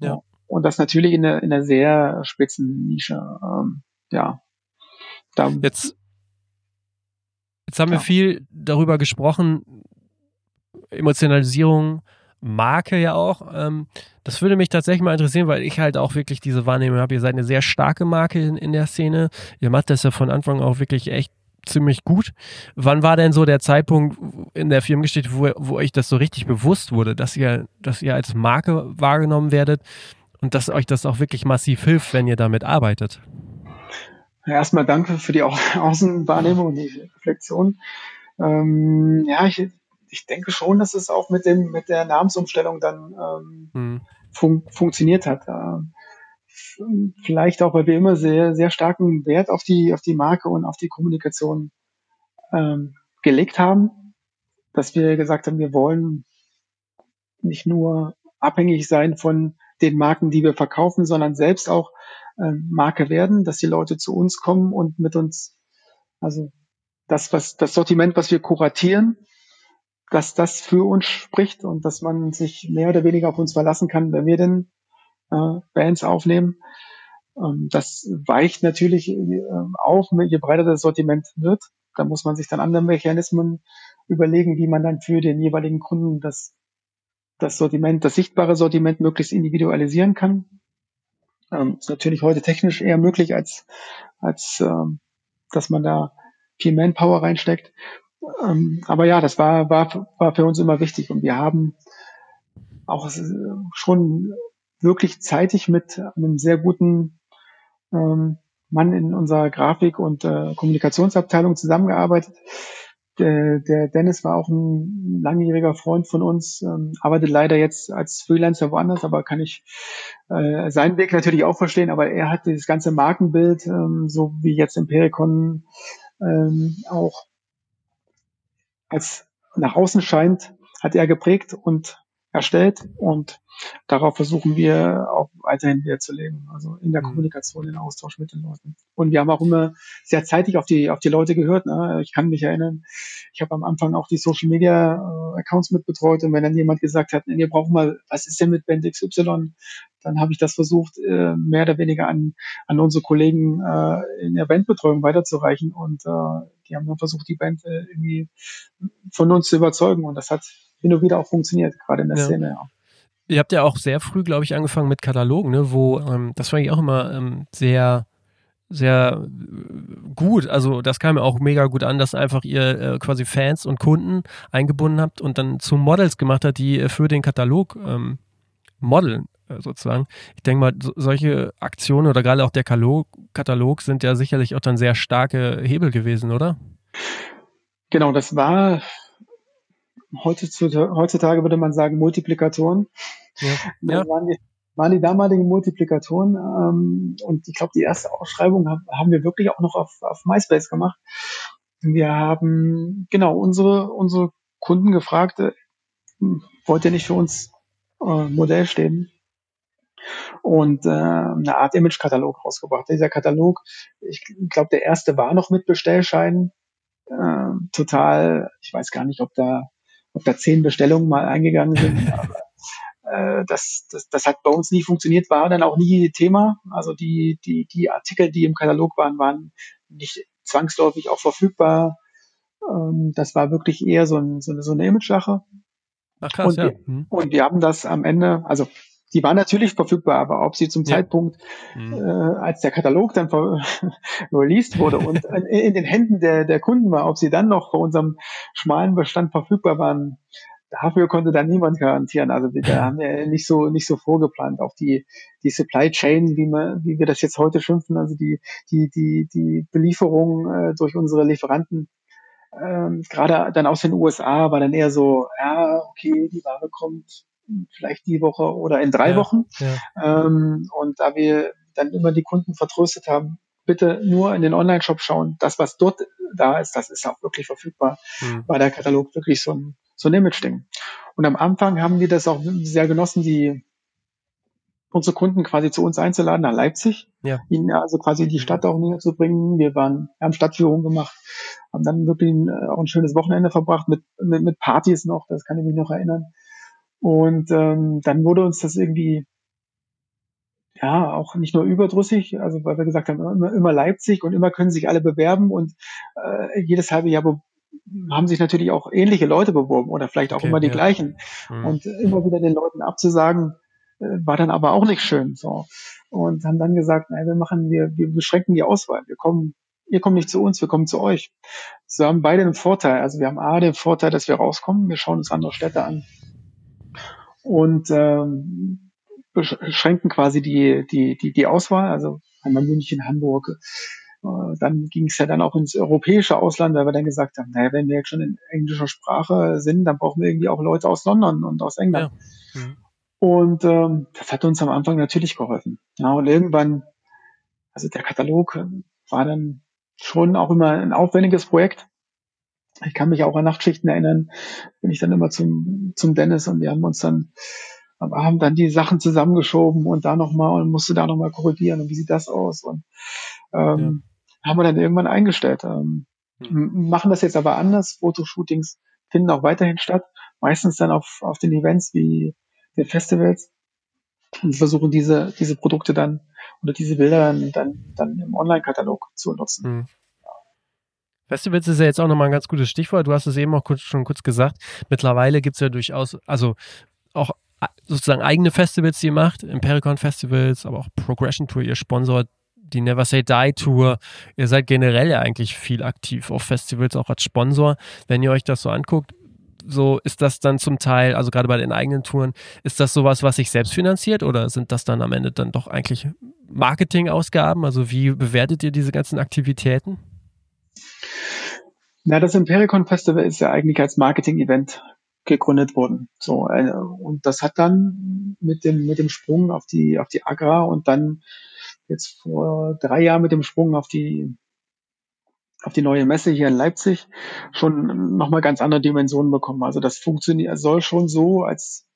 Ja. Und das natürlich in der in der sehr spitzen Nische. Ähm, ja, da, jetzt, jetzt haben ja. wir viel darüber gesprochen, Emotionalisierung, Marke ja auch. Ähm, das würde mich tatsächlich mal interessieren, weil ich halt auch wirklich diese Wahrnehmung habe. Ihr seid eine sehr starke Marke in, in der Szene. Ihr macht das ja von Anfang auch wirklich echt ziemlich gut. Wann war denn so der Zeitpunkt in der Firmengeschichte, wo, wo euch das so richtig bewusst wurde, dass ihr, dass ihr als Marke wahrgenommen werdet und dass euch das auch wirklich massiv hilft, wenn ihr damit arbeitet? erstmal danke für die Au (laughs) Außenwahrnehmung und die Reflexion. Ähm, ja, ich, ich denke schon, dass es auch mit dem mit der Namensumstellung dann ähm, hm. fun funktioniert hat. Äh, vielleicht auch, weil wir immer sehr sehr starken Wert auf die auf die Marke und auf die Kommunikation ähm, gelegt haben, dass wir gesagt haben, wir wollen nicht nur abhängig sein von den Marken, die wir verkaufen, sondern selbst auch äh, Marke werden, dass die Leute zu uns kommen und mit uns, also das, was das Sortiment, was wir kuratieren, dass das für uns spricht und dass man sich mehr oder weniger auf uns verlassen kann, wenn wir denn äh, Bands aufnehmen. Ähm, das weicht natürlich äh, auf, je breiter das Sortiment wird. Da muss man sich dann andere Mechanismen überlegen, wie man dann für den jeweiligen Kunden das, das Sortiment, das sichtbare Sortiment möglichst individualisieren kann. Ähm, ist natürlich heute technisch eher möglich, als, als ähm, dass man da viel Manpower reinsteckt. Ähm, aber ja, das war, war, war für uns immer wichtig und wir haben auch schon wirklich zeitig mit einem sehr guten ähm, Mann in unserer Grafik- und äh, Kommunikationsabteilung zusammengearbeitet, der, der Dennis war auch ein langjähriger Freund von uns, ähm, arbeitet leider jetzt als Freelancer woanders, aber kann ich äh, seinen Weg natürlich auch verstehen. Aber er hat dieses ganze Markenbild, ähm, so wie jetzt Impericon ähm, auch als nach außen scheint, hat er geprägt und erstellt und darauf versuchen wir auch weiterhin Wert zu legen, also in der mhm. Kommunikation, in Austausch mit den Leuten. Und wir haben auch immer sehr zeitig auf die auf die Leute gehört. Ne? Ich kann mich erinnern, ich habe am Anfang auch die Social Media äh, Accounts mitbetreut und wenn dann jemand gesagt hat, wir brauchen mal, was ist denn mit Band XY, dann habe ich das versucht, äh, mehr oder weniger an an unsere Kollegen äh, in der Bandbetreuung weiterzureichen und äh, die haben dann versucht, die Band äh, irgendwie von uns zu überzeugen und das hat hin und wieder auch funktioniert, gerade in der ja. Szene. Ja. Ihr habt ja auch sehr früh, glaube ich, angefangen mit Katalogen, ne? wo ähm, das fand ich auch immer ähm, sehr sehr gut. Also das kam mir auch mega gut an, dass einfach ihr äh, quasi Fans und Kunden eingebunden habt und dann zu Models gemacht hat, die äh, für den Katalog ähm, modeln äh, sozusagen. Ich denke mal, so, solche Aktionen oder gerade auch der Katalog, Katalog sind ja sicherlich auch dann sehr starke Hebel gewesen, oder? Genau, das war heutzutage würde man sagen Multiplikatoren. Ja. ja. Waren, die, waren die damaligen Multiplikatoren ähm, und ich glaube, die erste Ausschreibung haben, haben wir wirklich auch noch auf, auf MySpace gemacht. Wir haben genau unsere, unsere Kunden gefragt, äh, wollt ihr nicht für uns äh, Modell stehen? Und äh, eine Art Image-Katalog rausgebracht. Dieser Katalog, ich glaube, der erste war noch mit Bestellscheinen. Äh, total, ich weiß gar nicht, ob da ob da zehn Bestellungen mal eingegangen sind. (laughs) Aber, äh, das, das, das hat bei uns nie funktioniert, war dann auch nie Thema. Also die, die, die Artikel, die im Katalog waren, waren nicht zwangsläufig auch verfügbar. Ähm, das war wirklich eher so, ein, so eine, so eine Image-Sache. Ach krass, und, ja. Wir, mhm. und wir haben das am Ende, also die waren natürlich verfügbar, aber ob sie zum ja. Zeitpunkt, mhm. äh, als der Katalog dann (laughs) released wurde und in, den Händen der, der Kunden war, ob sie dann noch bei unserem schmalen Bestand verfügbar waren, dafür konnte dann niemand garantieren. Also wir, da (laughs) haben wir nicht so nicht so vorgeplant. Auch die die Supply Chain, wie wir wie wir das jetzt heute schimpfen, also die die die die Belieferung äh, durch unsere Lieferanten ähm, gerade dann aus den USA war dann eher so, ja okay, die Ware kommt vielleicht die Woche oder in drei ja, Wochen. Ja. Ähm, und da wir dann immer die Kunden vertröstet haben, bitte nur in den Online-Shop schauen. Das, was dort da ist, das ist auch wirklich verfügbar. Mhm. War der Katalog wirklich so ein, so ein Image-Ding. Und am Anfang haben wir das auch sehr genossen, die unsere Kunden quasi zu uns einzuladen nach Leipzig, ja. ihnen also quasi die Stadt auch näher zu bringen. Wir waren, wir haben Stadtführungen gemacht, haben dann wirklich ein, äh, auch ein schönes Wochenende verbracht mit, mit, mit Partys noch, das kann ich mich noch erinnern. Und ähm, dann wurde uns das irgendwie ja auch nicht nur überdrüssig, also weil wir gesagt haben, immer, immer Leipzig und immer können sich alle bewerben und äh, jedes halbe Jahr haben sich natürlich auch ähnliche Leute beworben oder vielleicht auch okay, immer die ja. gleichen. Mhm. Und immer wieder den Leuten abzusagen, äh, war dann aber auch nicht schön. So. Und haben dann gesagt, nein, wir machen, wir, wir beschränken die Auswahl. Wir kommen, ihr kommt nicht zu uns, wir kommen zu euch. So haben beide einen Vorteil. Also wir haben A den Vorteil, dass wir rauskommen, wir schauen uns andere Städte an und ähm, beschränken quasi die, die, die, die Auswahl, also einmal München, Hamburg. Äh, dann ging es ja dann auch ins europäische Ausland, weil wir dann gesagt haben, naja, wenn wir jetzt schon in englischer Sprache sind, dann brauchen wir irgendwie auch Leute aus London und aus England. Ja. Mhm. Und ähm, das hat uns am Anfang natürlich geholfen. Ja, und irgendwann, also der Katalog war dann schon auch immer ein aufwendiges Projekt. Ich kann mich auch an Nachtschichten erinnern, bin ich dann immer zum, zum Dennis und wir haben uns dann haben dann die Sachen zusammengeschoben und da nochmal und musste da nochmal korrigieren und wie sieht das aus und ähm, ja. haben wir dann irgendwann eingestellt. Ähm, mhm. Machen das jetzt aber anders. Fotoshootings finden auch weiterhin statt, meistens dann auf, auf den Events wie den Festivals und versuchen diese, diese Produkte dann oder diese Bilder dann, dann, dann im Online-Katalog zu nutzen. Mhm. Festivals ist ja jetzt auch nochmal ein ganz gutes Stichwort. Du hast es eben auch kurz, schon kurz gesagt. Mittlerweile gibt es ja durchaus, also auch sozusagen eigene Festivals, die ihr macht, Impericon Festivals, aber auch Progression Tour, ihr sponsort die Never Say Die Tour. Ihr seid generell ja eigentlich viel aktiv auf Festivals, auch als Sponsor. Wenn ihr euch das so anguckt, so ist das dann zum Teil, also gerade bei den eigenen Touren, ist das sowas, was sich selbst finanziert oder sind das dann am Ende dann doch eigentlich Marketingausgaben? Also wie bewertet ihr diese ganzen Aktivitäten? Na, das Impericon Festival ist ja eigentlich als Marketing-Event gegründet worden. So, äh, und das hat dann mit dem, mit dem Sprung auf die, auf die Agra und dann jetzt vor drei Jahren mit dem Sprung auf die, auf die neue Messe hier in Leipzig schon nochmal ganz andere Dimensionen bekommen. Also das funktioniert, soll schon so als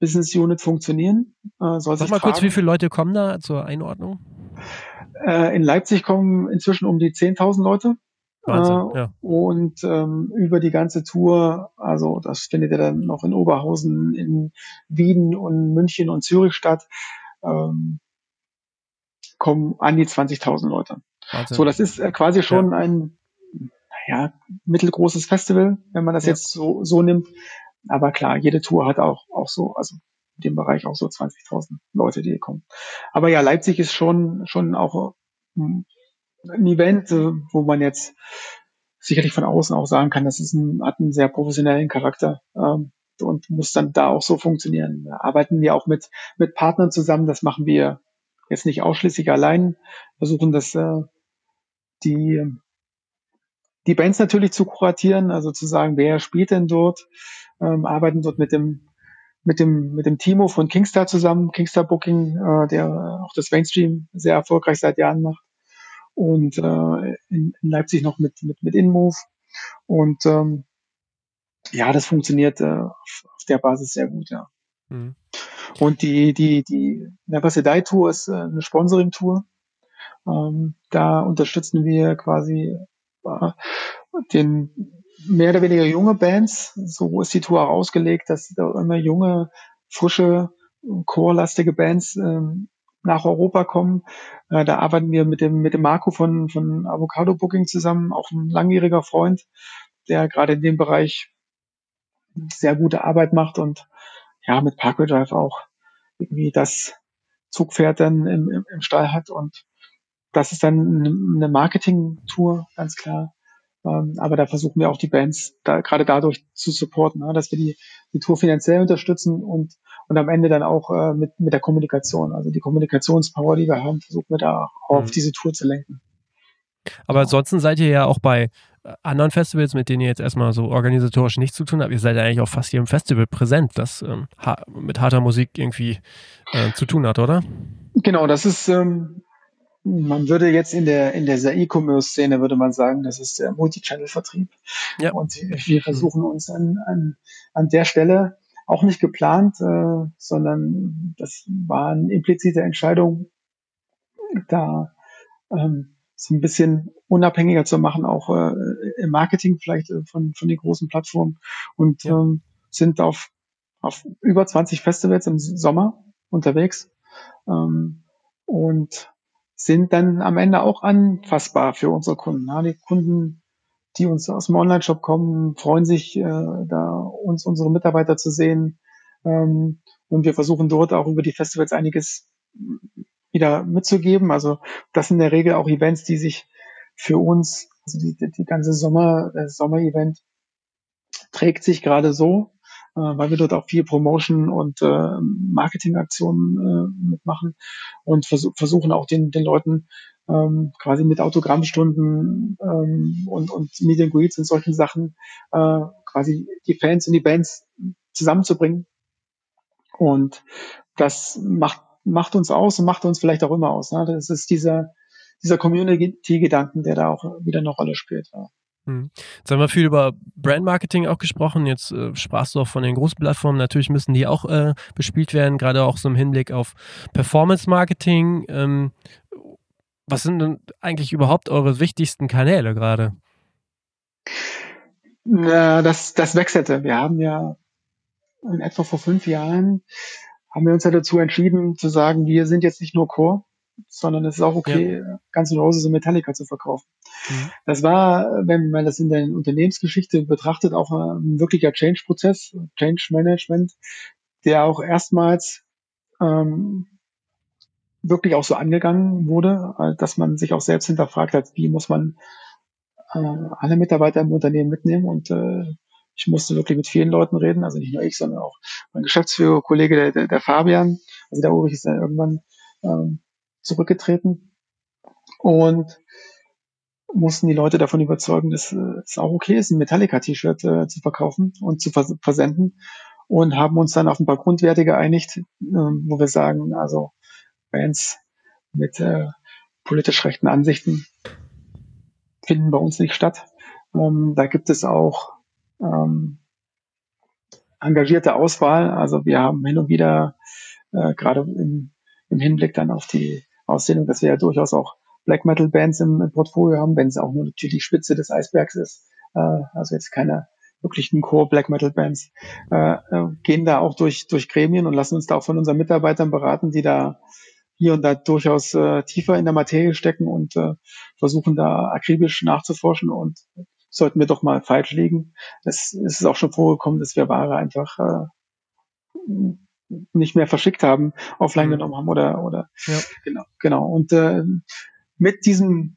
Business Unit funktionieren. Äh, soll Sag mal fragen. kurz, wie viele Leute kommen da zur Einordnung? Äh, in Leipzig kommen inzwischen um die 10.000 Leute. Wahnsinn, äh, ja. Und ähm, über die ganze Tour, also das findet ja dann noch in Oberhausen, in Wien und München und Zürich statt, ähm, kommen an die 20.000 Leute. Wahnsinn. So, das ist äh, quasi schon ja. ein naja, mittelgroßes Festival, wenn man das ja. jetzt so, so nimmt. Aber klar, jede Tour hat auch, auch so, also in dem Bereich auch so 20.000 Leute, die kommen. Aber ja, Leipzig ist schon, schon auch hm, ein Event, äh, wo man jetzt sicherlich von außen auch sagen kann, das ist ein, hat einen sehr professionellen Charakter ähm, und muss dann da auch so funktionieren. Da arbeiten wir auch mit, mit Partnern zusammen, das machen wir jetzt nicht ausschließlich allein, versuchen das äh, die die Bands natürlich zu kuratieren, also zu sagen, wer spielt denn dort, ähm, arbeiten dort mit dem mit dem mit dem Timo von Kingstar zusammen, Kingstar Booking, äh, der auch das Mainstream sehr erfolgreich seit Jahren macht und äh, in, in Leipzig noch mit, mit, mit InMove. Und ähm, ja, das funktioniert äh, auf, auf der Basis sehr gut, ja. Mhm. Und die, die, die Die Tour ist äh, eine Sponsoring-Tour. Ähm, da unterstützen wir quasi äh, den mehr oder weniger junge Bands. So ist die Tour auch ausgelegt, dass da immer junge, frische, chorlastige Bands ähm, nach Europa kommen. Äh, da arbeiten wir mit dem, mit dem Marco von, von Avocado Booking zusammen, auch ein langjähriger Freund, der gerade in dem Bereich sehr gute Arbeit macht und ja, mit Parkway Drive auch irgendwie das Zugpferd dann im, im, im Stall hat und das ist dann eine Marketing-Tour, ganz klar. Ähm, aber da versuchen wir auch die Bands da gerade dadurch zu supporten, ne, dass wir die, die Tour finanziell unterstützen und, und am Ende dann auch äh, mit, mit der Kommunikation. Also die Kommunikationspower, die wir haben, versuchen wir da auch mhm. auf diese Tour zu lenken. Aber ansonsten seid ihr ja auch bei äh, anderen Festivals, mit denen ihr jetzt erstmal so organisatorisch nichts zu tun habt. Ihr seid ja eigentlich auch fast jedem Festival präsent, das ähm, ha mit harter Musik irgendwie äh, zu tun hat, oder? Genau, das ist ähm, man würde jetzt in der, in der E-Commerce-Szene würde man sagen, das ist der Multi-Channel-Vertrieb. Ja. Und wir versuchen uns an, an, an der Stelle auch nicht geplant, äh, sondern das war eine implizite Entscheidung, da ähm, so ein bisschen unabhängiger zu machen, auch äh, im Marketing vielleicht äh, von, von den großen Plattformen und ja. ähm, sind auf, auf über 20 Festivals im Sommer unterwegs. Ähm, und sind dann am Ende auch anfassbar für unsere Kunden. Ja, die Kunden, die uns aus dem Online-Shop kommen, freuen sich, äh, da uns unsere Mitarbeiter zu sehen. Ähm, und wir versuchen dort auch über die Festivals einiges wieder mitzugeben. Also das sind in der Regel auch Events, die sich für uns, also die, die ganze Sommer, das Sommer-Event trägt sich gerade so, äh, weil wir dort auch viel Promotion und äh, Marketingaktionen äh, mitmachen und vers versuchen auch den, den Leuten ähm, quasi mit Autogrammstunden ähm, und, und Meet and Greets und solchen Sachen äh, quasi die Fans und die Bands zusammenzubringen. Und das macht, macht uns aus und macht uns vielleicht auch immer aus. Ne? Das ist dieser, dieser Community-Gedanken, der da auch wieder eine Rolle spielt. Ja. Hm. Jetzt haben wir viel über Brandmarketing auch gesprochen. Jetzt äh, sprachst du auch von den großen Plattformen. Natürlich müssen die auch äh, bespielt werden, gerade auch so im Hinblick auf Performance Marketing. Ähm, was sind denn eigentlich überhaupt eure wichtigsten Kanäle gerade? Na, das, das wechselte. Wir haben ja in etwa vor fünf Jahren haben wir uns ja dazu entschieden zu sagen, wir sind jetzt nicht nur Core, sondern es ist auch okay, ja. Guns N' Roses und Metallica zu verkaufen. Mhm. Das war, wenn man das in der Unternehmensgeschichte betrachtet, auch ein wirklicher Change-Prozess, Change-Management, der auch erstmals ähm, wirklich auch so angegangen wurde, dass man sich auch selbst hinterfragt hat, wie muss man äh, alle Mitarbeiter im Unternehmen mitnehmen und äh, ich musste wirklich mit vielen Leuten reden, also nicht nur ich, sondern auch mein Geschäftsführer, Kollege, der, der, der Fabian, also der Ulrich ist dann irgendwann ähm, zurückgetreten und mussten die Leute davon überzeugen, dass äh, es auch okay ist, ein Metallica-T-Shirt äh, zu verkaufen und zu vers versenden und haben uns dann auf ein paar Grundwerte geeinigt, äh, wo wir sagen, also Bands mit äh, politisch rechten Ansichten finden bei uns nicht statt. Ähm, da gibt es auch ähm, engagierte Auswahl. Also wir haben hin und wieder äh, gerade im, im Hinblick dann auf die Auszählung, dass wir ja durchaus auch Black Metal Bands im, im Portfolio haben, wenn es auch nur natürlich die Spitze des Eisbergs ist. Äh, also jetzt keine wirklichen Core Black Metal Bands, äh, äh, gehen da auch durch, durch Gremien und lassen uns da auch von unseren Mitarbeitern beraten, die da hier und da durchaus äh, tiefer in der Materie stecken und äh, versuchen da akribisch nachzuforschen und sollten wir doch mal falsch liegen. Es, es ist auch schon vorgekommen, dass wir Ware einfach äh, nicht mehr verschickt haben, offline mhm. genommen haben oder oder ja. genau genau und äh, mit diesem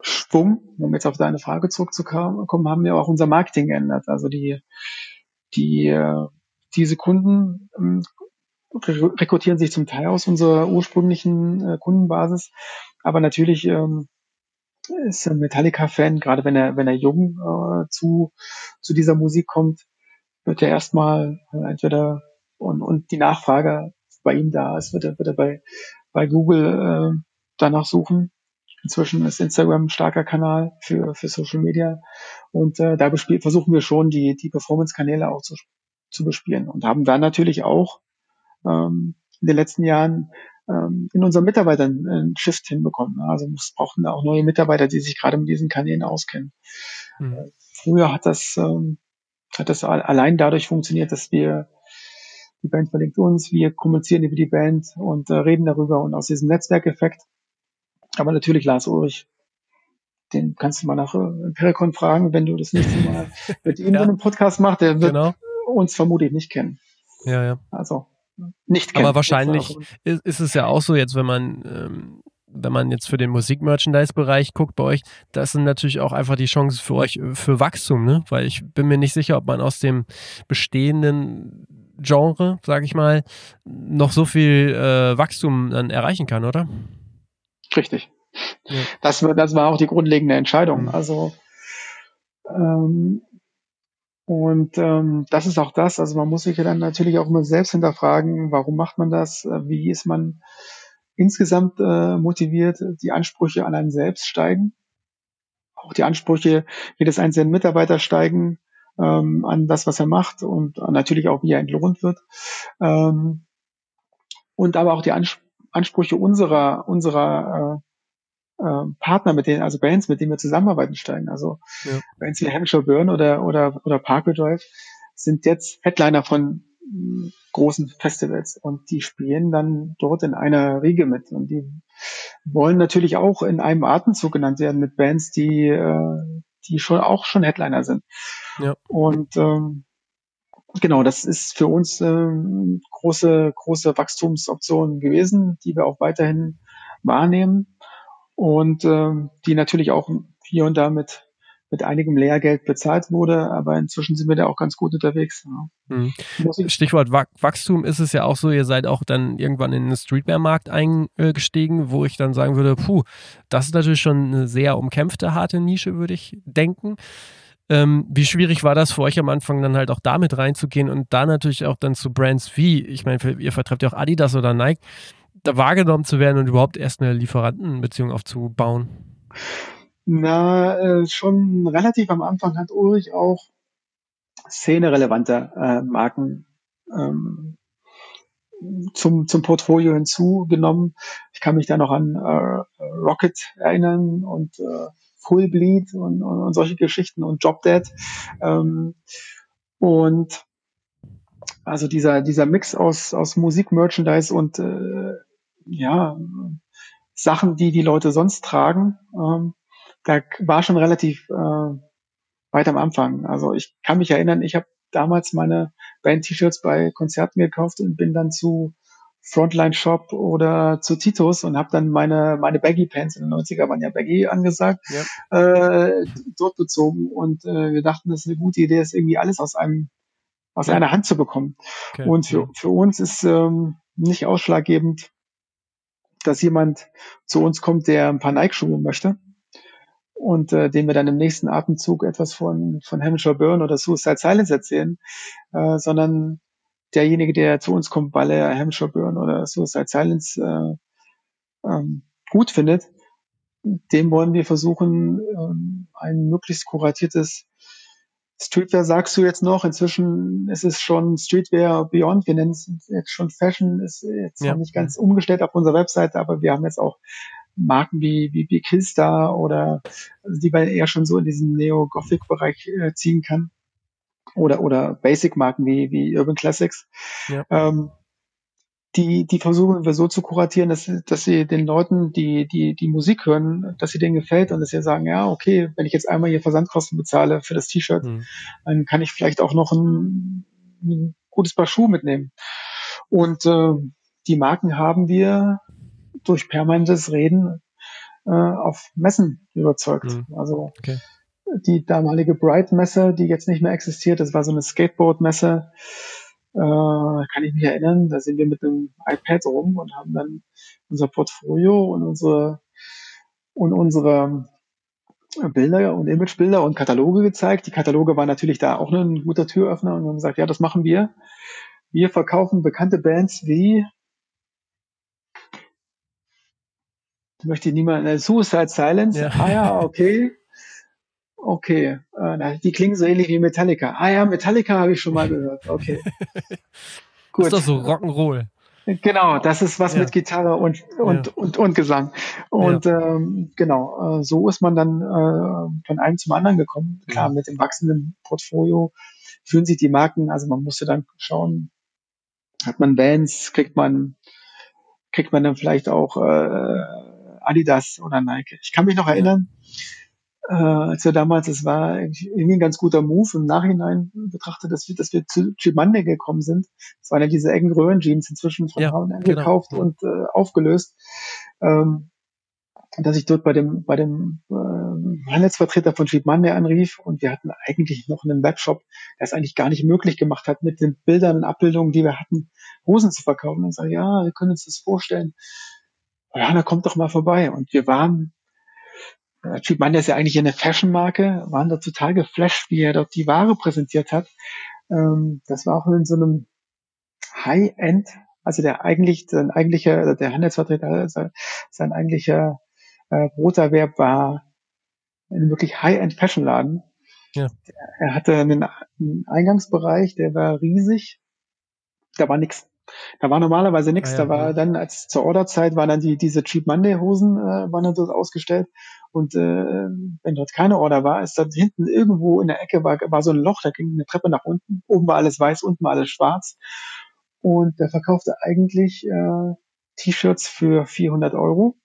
Schwung, um jetzt auf deine Frage zurückzukommen, haben wir auch unser Marketing geändert. Also die die äh, diese Kunden ähm, rekrutieren sich zum Teil aus unserer ursprünglichen äh, Kundenbasis, aber natürlich ähm, ist ein Metallica-Fan, gerade wenn er wenn er jung äh, zu zu dieser Musik kommt, wird er erstmal äh, entweder und, und die Nachfrage bei ihm da ist, wird er, wird er bei, bei Google äh, danach suchen. Inzwischen ist Instagram ein starker Kanal für, für Social Media und äh, da bespiel, versuchen wir schon die, die Performance-Kanäle auch zu, zu bespielen und haben dann natürlich auch ähm, in den letzten Jahren ähm, in unseren Mitarbeitern einen Shift hinbekommen. Also es brauchten da auch neue Mitarbeiter, die sich gerade mit diesen Kanälen auskennen. Mhm. Früher hat das, ähm, hat das allein dadurch funktioniert, dass wir die Band verlinkt uns, wir kommunizieren über die Band und äh, reden darüber und aus diesem Netzwerkeffekt. Aber natürlich Lars Ulrich, den kannst du mal nach äh, Pericon fragen, wenn du das nächste Mal (laughs) mit ihm ja. einen Podcast machst, der wird genau. uns vermutlich nicht kennen. Ja, ja. Also nicht kennt. Aber wahrscheinlich ist, ist, es ja auch so jetzt, wenn man ähm, wenn man jetzt für den Musik-Merchandise-Bereich guckt bei euch, das sind natürlich auch einfach die Chancen für euch für Wachstum, ne? Weil ich bin mir nicht sicher, ob man aus dem bestehenden Genre, sage ich mal, noch so viel äh, Wachstum dann erreichen kann, oder? Richtig. Ja. Das, das war auch die grundlegende Entscheidung. Mhm. Also ähm, und ähm, das ist auch das, also man muss sich ja dann natürlich auch immer selbst hinterfragen, warum macht man das, wie ist man insgesamt äh, motiviert, die Ansprüche an einen selbst steigen, auch die Ansprüche jedes einzelnen Mitarbeiter steigen ähm, an das, was er macht und natürlich auch, wie er entlohnt wird. Ähm, und aber auch die Ans Ansprüche unserer, unserer äh, äh, Partner, mit denen, also Bands, mit denen wir zusammenarbeiten, steigen. Also ja. Bands wie Hampshire Burn oder, oder, oder Parkway Drive sind jetzt Headliner von mm, großen Festivals und die spielen dann dort in einer Riege mit und die wollen natürlich auch in einem Atemzug genannt werden mit Bands, die, äh, die schon auch schon Headliner sind. Ja. Und ähm, genau, das ist für uns ähm, große, große Wachstumsoption gewesen, die wir auch weiterhin wahrnehmen und ähm, die natürlich auch hier und da mit, mit einigem Lehrgeld bezahlt wurde, aber inzwischen sind wir da auch ganz gut unterwegs. Ja. Mhm. Stichwort Wachstum ist es ja auch so, ihr seid auch dann irgendwann in den Streetwear-Markt eingestiegen, wo ich dann sagen würde, puh, das ist natürlich schon eine sehr umkämpfte, harte Nische, würde ich denken. Ähm, wie schwierig war das für euch am Anfang dann halt auch damit reinzugehen und da natürlich auch dann zu Brands wie, ich meine, ihr vertreibt ja auch Adidas oder Nike, da wahrgenommen zu werden und überhaupt erst eine Lieferantenbeziehung aufzubauen? Na, äh, schon relativ am Anfang hat Ulrich auch szenerelevante äh, Marken ähm, zum, zum Portfolio hinzugenommen. Ich kann mich da noch an äh, Rocket erinnern und äh, Full Bleed und, und, und solche Geschichten und Job Dead. Ähm, und also dieser, dieser Mix aus, aus Musik, Merchandise und äh, ja, Sachen, die die Leute sonst tragen, ähm, da war schon relativ äh, weit am Anfang. Also ich kann mich erinnern, ich habe damals meine Band-T-Shirts bei Konzerten gekauft und bin dann zu Frontline Shop oder zu Titus und habe dann meine meine Baggy Pants in den 90er waren ja Baggy angesagt ja. äh, dort bezogen und äh, wir dachten, das ist eine gute Idee, ist irgendwie alles aus einem aus ja. einer Hand zu bekommen. Okay. Und für, für uns ist ähm, nicht ausschlaggebend, dass jemand zu uns kommt, der ein paar Nike-Schuhe möchte und äh, dem wir dann im nächsten Atemzug etwas von von Hampshire Burn oder Suicide Silence erzählen, äh, sondern derjenige, der zu uns kommt, weil er Hampshire Burn oder Suicide Silence äh, ähm, gut findet, dem wollen wir versuchen, ähm, ein möglichst kuratiertes Streetwear sagst du jetzt noch. Inzwischen ist es schon Streetwear Beyond. Wir nennen es jetzt schon Fashion. Ist jetzt ja. noch nicht ganz umgestellt auf unserer Webseite, aber wir haben jetzt auch Marken wie, wie, wie Killstar oder also die man eher schon so in diesen Neo-Gothic-Bereich äh, ziehen kann oder, oder Basic-Marken wie, wie Urban Classics. Ja. Ähm, die, die versuchen wir so zu kuratieren, dass, dass sie den Leuten, die, die, die Musik hören, dass sie denen gefällt und dass sie sagen, ja, okay, wenn ich jetzt einmal hier Versandkosten bezahle für das T-Shirt, mhm. dann kann ich vielleicht auch noch ein, ein gutes Paar Schuhe mitnehmen. Und äh, die Marken haben wir durch permanentes Reden äh, auf Messen überzeugt. Mhm. Also okay die damalige Bright-Messe, die jetzt nicht mehr existiert. Das war so eine Skateboard-Messe. Äh, kann ich mich erinnern. Da sind wir mit einem iPad rum und haben dann unser Portfolio und unsere und unsere Bilder und Imagebilder und Kataloge gezeigt. Die Kataloge waren natürlich da auch ein guter Türöffner und haben gesagt, ja, das machen wir. Wir verkaufen bekannte Bands wie möchte niemand, äh, Suicide Silence. Ja. Ah ja, okay. Okay, äh, die klingen so ähnlich wie Metallica. Ah ja, Metallica habe ich schon mal gehört. Okay. Gut. (laughs) Ist doch so Rock'n'Roll. Genau, das ist was ja. mit Gitarre und und, ja. und, und Gesang. Und ja. ähm, genau, äh, so ist man dann äh, von einem zum anderen gekommen. Klar, mit dem wachsenden Portfolio fühlen sich die Marken, also man musste dann schauen, hat man Bands, kriegt man kriegt man dann vielleicht auch äh, Adidas oder Nike. Ich kann mich noch erinnern, äh, als wir damals, es war irgendwie ein ganz guter Move im Nachhinein betrachtet, dass wir, dass wir zu Chimande gekommen sind. Das waren ja diese engen Röhrenjeans inzwischen von ja, H&M genau. gekauft und äh, aufgelöst. Ähm, dass ich dort bei dem, bei dem äh, Handelsvertreter von Monday anrief und wir hatten eigentlich noch einen Webshop, der es eigentlich gar nicht möglich gemacht hat, mit den Bildern und Abbildungen, die wir hatten, Hosen zu verkaufen. Und sage, ja, wir können uns das vorstellen. Ja, da kommt doch mal vorbei. Und wir waren, Cheap Monday ist ja eigentlich eine Fashion-Marke, waren da total geflasht, wie er dort die Ware präsentiert hat. Ähm, das war auch in so einem High-End, also der eigentlich, sein eigentlicher, der Handelsvertreter, sein, sein eigentlicher äh, Broterwerb war ein wirklich High-End-Fashion-Laden. Ja. Er hatte einen, einen, Eingangsbereich, der war riesig. Da war nichts. Da war normalerweise nichts. Ah, ja, da war ja. dann, als zur Orderzeit, waren dann die, diese Cheap Monday Hosen, äh, waren dann dort ausgestellt. Und äh, wenn dort keine Order war, ist dann hinten irgendwo in der Ecke war, war so ein Loch, da ging eine Treppe nach unten. Oben war alles weiß, unten war alles schwarz. Und der verkaufte eigentlich äh, T-Shirts für 400 Euro.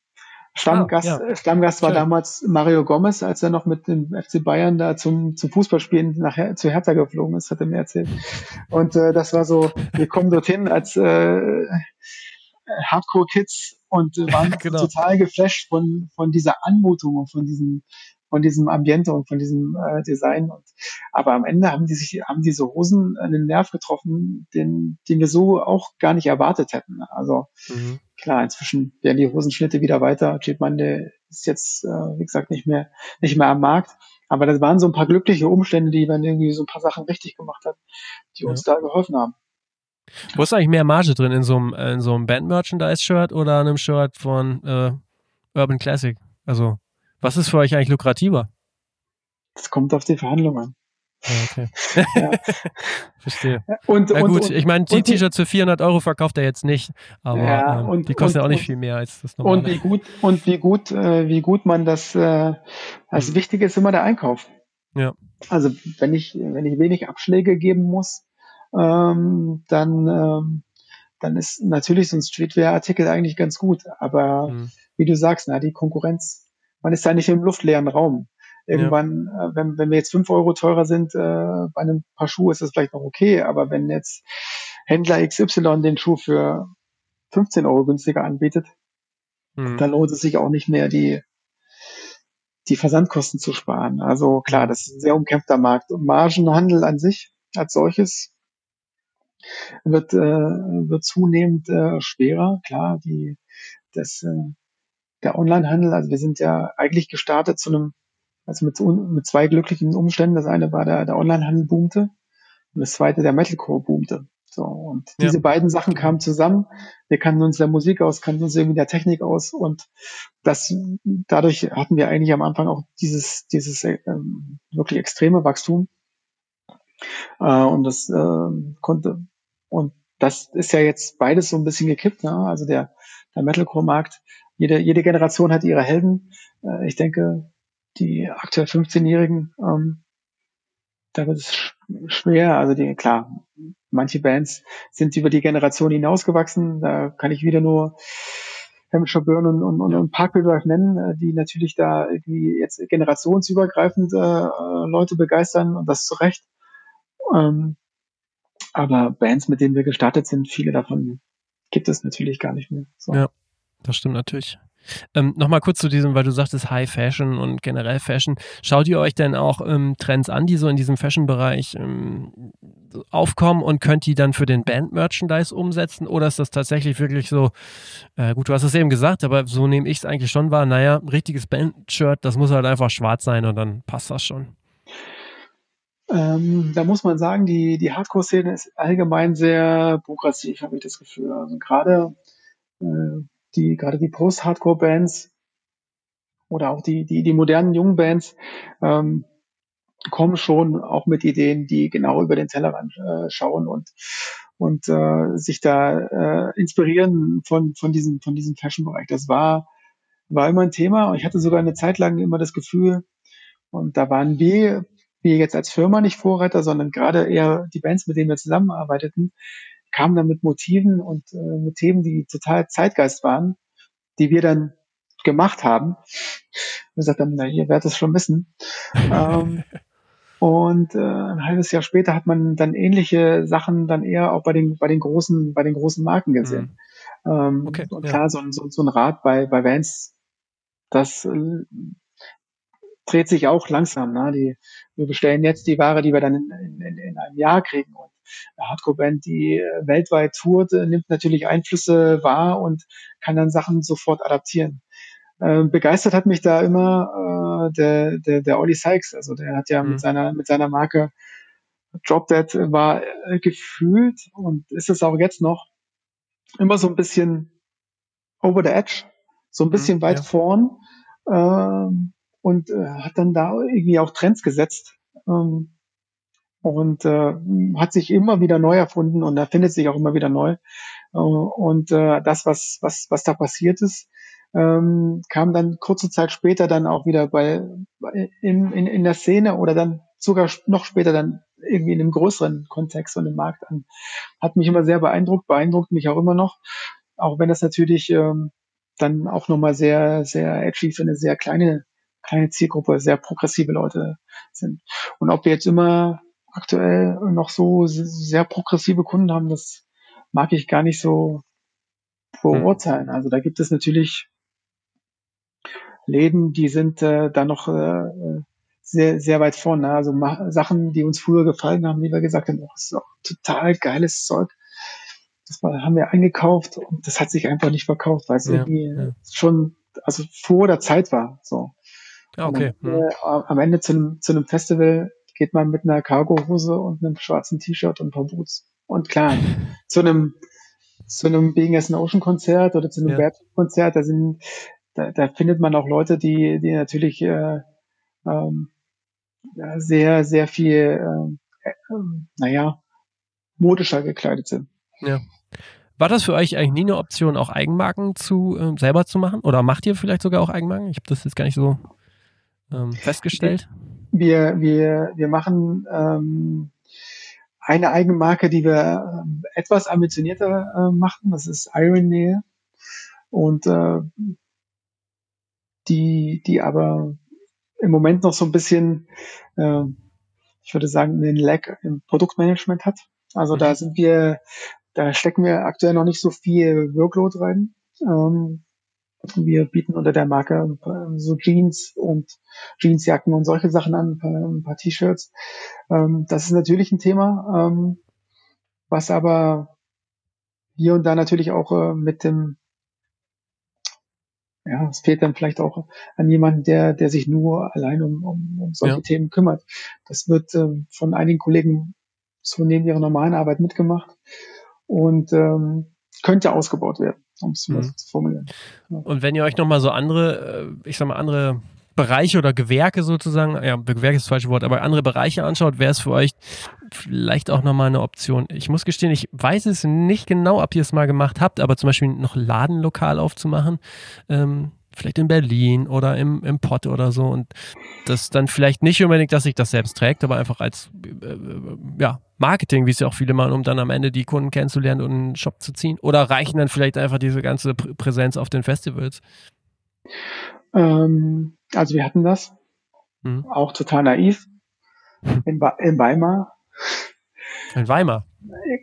Stammgast, ah, ja. Stammgast war Schön. damals Mario Gomez, als er noch mit dem FC Bayern da zum, zum Fußballspielen nachher zu Hertha geflogen ist, hat er mir erzählt. Und äh, das war so, wir kommen dorthin als äh, Hardcore-Kids und waren (laughs) genau. total geflasht von, von dieser Anmutung und von diesem, von diesem Ambiente und von diesem äh, Design. Und, aber am Ende haben die sich, haben diese Hosen einen Nerv getroffen, den, den wir so auch gar nicht erwartet hätten. Also mhm. klar, inzwischen werden die Hosenschnitte wieder weiter. Cheap Monday ist jetzt, äh, wie gesagt, nicht mehr, nicht mehr am Markt. Aber das waren so ein paar glückliche Umstände, die man irgendwie so ein paar Sachen richtig gemacht hat, die uns ja. da geholfen haben. Wo ist eigentlich mehr Marge drin? In so einem, in so einem Band-Merchandise-Shirt oder einem Shirt von äh, Urban Classic? Also was ist für euch eigentlich lukrativer? Das kommt auf die Verhandlungen an. Okay. (laughs) ja. (laughs) Verstehe. Und, ja, gut, und, ich meine, die T-Shirts für 400 Euro verkauft er jetzt nicht, aber ja, ähm, und, die kosten ja auch nicht viel mehr als das normale. Und wie gut, und wie gut, äh, wie gut man das, äh, das mhm. Wichtige ist immer der Einkauf. Ja. Also wenn ich, wenn ich wenig Abschläge geben muss, ähm, dann, ähm, dann ist natürlich so ein Streetwear-Artikel eigentlich ganz gut. Aber mhm. wie du sagst, na, die Konkurrenz man ist da nicht im luftleeren Raum. Irgendwann, ja. äh, wenn, wenn wir jetzt fünf Euro teurer sind, äh, bei einem Paar Schuhe ist das vielleicht noch okay, aber wenn jetzt Händler XY den Schuh für 15 Euro günstiger anbietet, mhm. dann lohnt es sich auch nicht mehr, die, die Versandkosten zu sparen. Also klar, das ist ein sehr umkämpfter Markt. Und Margenhandel an sich als solches wird, äh, wird zunehmend äh, schwerer. Klar, die, das, äh, der Onlinehandel, also wir sind ja eigentlich gestartet zu einem, also mit, mit zwei glücklichen Umständen. Das eine war der, der Onlinehandel boomte und das zweite der Metalcore boomte. So, und ja. diese beiden Sachen kamen zusammen. Wir kannten uns der Musik aus, kannten uns irgendwie der Technik aus und das, dadurch hatten wir eigentlich am Anfang auch dieses, dieses ähm, wirklich extreme Wachstum. Äh, und das äh, konnte, und das ist ja jetzt beides so ein bisschen gekippt. Ne? Also der, der Metalcore-Markt jede, jede Generation hat ihre Helden. Äh, ich denke, die aktuell 15-Jährigen, ähm, da wird es schwer. Also die, klar, manche Bands sind über die Generation hinausgewachsen. Da kann ich wieder nur Hamish Burn und, und, und, und Parkway Drive nennen, äh, die natürlich da irgendwie jetzt generationsübergreifend äh, Leute begeistern und das zu Recht. Ähm, aber Bands, mit denen wir gestartet sind, viele davon gibt es natürlich gar nicht mehr. So. Ja. Das stimmt natürlich. Ähm, Nochmal kurz zu diesem, weil du sagtest High Fashion und generell Fashion. Schaut ihr euch denn auch ähm, Trends an, die so in diesem Fashion-Bereich ähm, aufkommen und könnt die dann für den Band-Merchandise umsetzen? Oder ist das tatsächlich wirklich so, äh, gut, du hast es eben gesagt, aber so nehme ich es eigentlich schon wahr, naja, richtiges Band-Shirt, das muss halt einfach schwarz sein und dann passt das schon. Ähm, da muss man sagen, die, die Hardcore-Szene ist allgemein sehr progressiv, habe ich das Gefühl. Also gerade äh, die, gerade die Post-Hardcore-Bands oder auch die, die, die modernen jungen Bands, ähm, kommen schon auch mit Ideen, die genau über den Tellerrand äh, schauen und und äh, sich da äh, inspirieren von von diesem von diesem Fashion-Bereich. Das war war immer ein Thema. Ich hatte sogar eine Zeit lang immer das Gefühl, und da waren wir wir jetzt als Firma nicht Vorreiter, sondern gerade eher die Bands, mit denen wir zusammenarbeiteten, kamen dann mit Motiven und äh, mit Themen, die total Zeitgeist waren, die wir dann gemacht haben. Wir gesagt haben, na, ihr werdet es schon wissen. (laughs) ähm, und äh, ein halbes Jahr später hat man dann ähnliche Sachen dann eher auch bei den, bei den großen, bei den großen Marken gesehen. Mhm. Ähm, okay, und klar, ja. so, ein, so, so ein Rad bei, bei Vans, das äh, dreht sich auch langsam. Ne? Die, wir bestellen jetzt die Ware, die wir dann in, in, in einem Jahr kriegen. Und eine Hardcore-Band, die äh, weltweit tourt, äh, nimmt natürlich Einflüsse wahr und kann dann Sachen sofort adaptieren. Äh, begeistert hat mich da immer äh, der, der, der Olli Sykes. Also der hat ja mhm. mit seiner, mit seiner Marke Drop Dead war äh, gefühlt und ist es auch jetzt noch immer so ein bisschen over the edge, so ein mhm, bisschen mhm, weit ja. vorn ähm, und äh, hat dann da irgendwie auch Trends gesetzt ähm, und äh, hat sich immer wieder neu erfunden und erfindet sich auch immer wieder neu. Äh, und äh, das, was, was, was da passiert ist, ähm, kam dann kurze Zeit später dann auch wieder bei, bei in, in, in der Szene oder dann sogar noch später dann irgendwie in einem größeren Kontext und im Markt an. Hat mich immer sehr beeindruckt, beeindruckt mich auch immer noch, auch wenn das natürlich ähm, dann auch nochmal sehr, sehr edgy für eine sehr kleine, kleine Zielgruppe, sehr progressive Leute sind. Und ob wir jetzt immer aktuell noch so sehr progressive Kunden haben, das mag ich gar nicht so beurteilen. Also da gibt es natürlich Läden, die sind äh, da noch äh, sehr, sehr weit vorne. Also Sachen, die uns früher gefallen haben, die wir gesagt haben, oh, das ist auch total geiles Zeug. Das haben wir eingekauft und das hat sich einfach nicht verkauft, weil es ja, irgendwie ja. schon also vor der Zeit war. So. Okay. Dann, äh, am Ende zu einem, zu einem Festival geht man mit einer Cargohose und einem schwarzen T-Shirt und ein paar Boots. Und klar, zu einem zu einem Being as an Ocean Konzert oder zu einem ja. Konzert, da sind da, da findet man auch Leute, die, die natürlich äh, ähm, sehr, sehr viel, äh, äh, naja, modischer gekleidet sind. Ja. War das für euch eigentlich nie eine Option, auch Eigenmarken zu äh, selber zu machen? Oder macht ihr vielleicht sogar auch Eigenmarken? Ich habe das jetzt gar nicht so ähm, festgestellt. Wir, wir, wir machen ähm, eine Eigenmarke, die wir äh, etwas ambitionierter äh, machen. Das ist Iron Nail. Und äh, die, die aber im Moment noch so ein bisschen, äh, ich würde sagen, einen Lag im Produktmanagement hat. Also mhm. da sind wir, da stecken wir aktuell noch nicht so viel Workload rein. Ähm, wir bieten unter der Marke so Jeans und Jeansjacken und solche Sachen an, ein paar, ein paar T-Shirts. Ähm, das ist natürlich ein Thema, ähm, was aber hier und da natürlich auch äh, mit dem ja, es fehlt dann vielleicht auch an jemanden, der, der sich nur allein um, um, um solche ja. Themen kümmert. Das wird ähm, von einigen Kollegen so neben ihrer normalen Arbeit mitgemacht und ähm, könnte ausgebaut werden, um es mhm. zu formulieren. Ja. Und wenn ihr euch nochmal so andere, äh, ich sag mal, andere Bereiche oder Gewerke sozusagen, ja, Gewerke ist das falsche Wort, aber andere Bereiche anschaut, wäre es für euch vielleicht auch nochmal eine Option. Ich muss gestehen, ich weiß es nicht genau, ob ihr es mal gemacht habt, aber zum Beispiel noch Ladenlokal aufzumachen, ähm, vielleicht in Berlin oder im, im Pott oder so und das dann vielleicht nicht unbedingt, dass sich das selbst trägt, aber einfach als äh, äh ja, Marketing, wie es ja auch viele machen, um dann am Ende die Kunden kennenzulernen und einen Shop zu ziehen? Oder reichen dann vielleicht einfach diese ganze Präsenz auf den Festivals? Ähm, also wir hatten das. Mhm. Auch total naiv. In, in Weimar. In Weimar?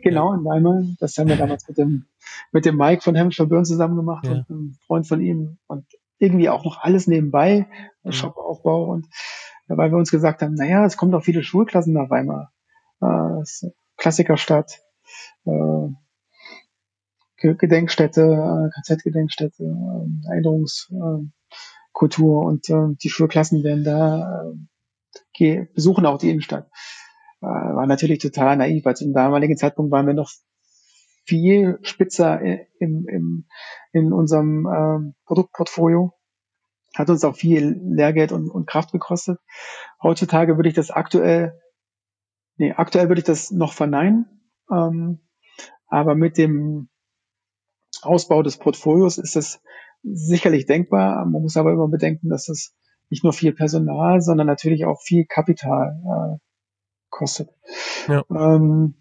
Genau, in Weimar. Das haben wir damals mit dem, mit dem Mike von Hemmscher Burn zusammen gemacht ja. und einem Freund von ihm und irgendwie auch noch alles nebenbei, mhm. Shopaufbau und weil wir uns gesagt haben, naja, es kommen doch viele Schulklassen nach Weimar. Äh, Klassikerstadt, äh, Gedenkstätte, äh, KZ-Gedenkstätte, äh, Erinnerungs, äh, Kultur und äh, die Schulklassen werden da äh, besuchen auch die Innenstadt. Äh, war natürlich total naiv, weil zum damaligen Zeitpunkt waren wir noch viel spitzer in, in, in unserem äh, Produktportfolio. Hat uns auch viel Lehrgeld und, und Kraft gekostet. Heutzutage würde ich das aktuell, nee, aktuell würde ich das noch verneinen. Ähm, aber mit dem Ausbau des Portfolios ist es sicherlich denkbar. Man muss aber immer bedenken, dass es nicht nur viel Personal, sondern natürlich auch viel Kapital äh, kostet. Ja. Ähm,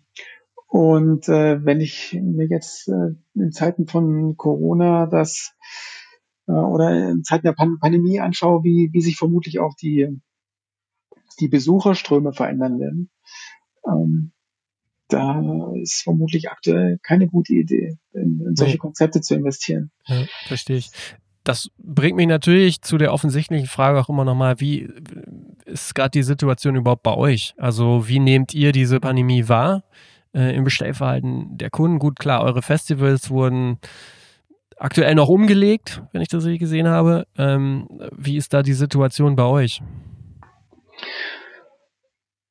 und äh, wenn ich mir jetzt äh, in Zeiten von Corona das äh, oder in Zeiten der Pan Pandemie anschaue, wie, wie sich vermutlich auch die, die Besucherströme verändern werden, ähm, da ist vermutlich aktuell keine gute Idee, in, in solche nee. Konzepte zu investieren. Ja, verstehe ich. Das bringt mich natürlich zu der offensichtlichen Frage auch immer nochmal, wie ist gerade die Situation überhaupt bei euch? Also wie nehmt ihr diese Pandemie wahr äh, im Bestellverhalten der Kunden? Gut, klar, eure Festivals wurden aktuell noch umgelegt, wenn ich das richtig gesehen habe. Ähm, wie ist da die Situation bei euch?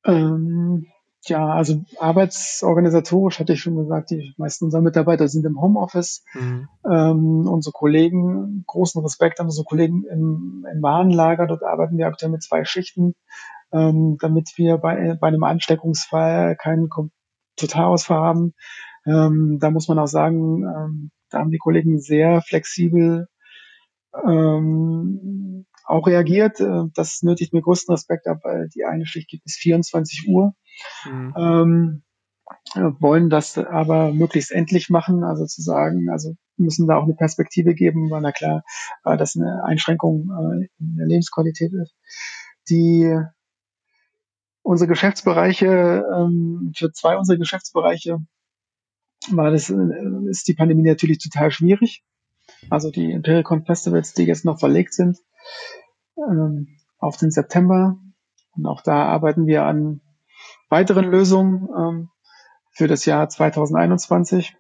Ähm, ja, also arbeitsorganisatorisch hatte ich schon gesagt, die meisten unserer Mitarbeiter sind im Homeoffice. Mhm. Ähm, unsere Kollegen, großen Respekt an unsere Kollegen im, im Warenlager, dort arbeiten wir aktuell mit zwei Schichten, ähm, damit wir bei, bei einem Ansteckungsfall keinen Totalausfall haben. Ähm, da muss man auch sagen, ähm, da haben die Kollegen sehr flexibel ähm, auch reagiert. Äh, das nötigt mir größten Respekt ab, weil die eine Schicht gibt bis 24 Uhr. Mhm. Ähm, wollen das aber möglichst endlich machen, also zu sagen, also müssen da auch eine Perspektive geben, weil na klar, äh, das eine Einschränkung äh, in der Lebensqualität ist. Die unsere Geschäftsbereiche, ähm, für zwei unserer Geschäftsbereiche war das, äh, ist die Pandemie natürlich total schwierig. Also die Impericon Festivals, die jetzt noch verlegt sind, ähm, auf den September. Und auch da arbeiten wir an weiteren Lösungen ähm, für das Jahr 2021.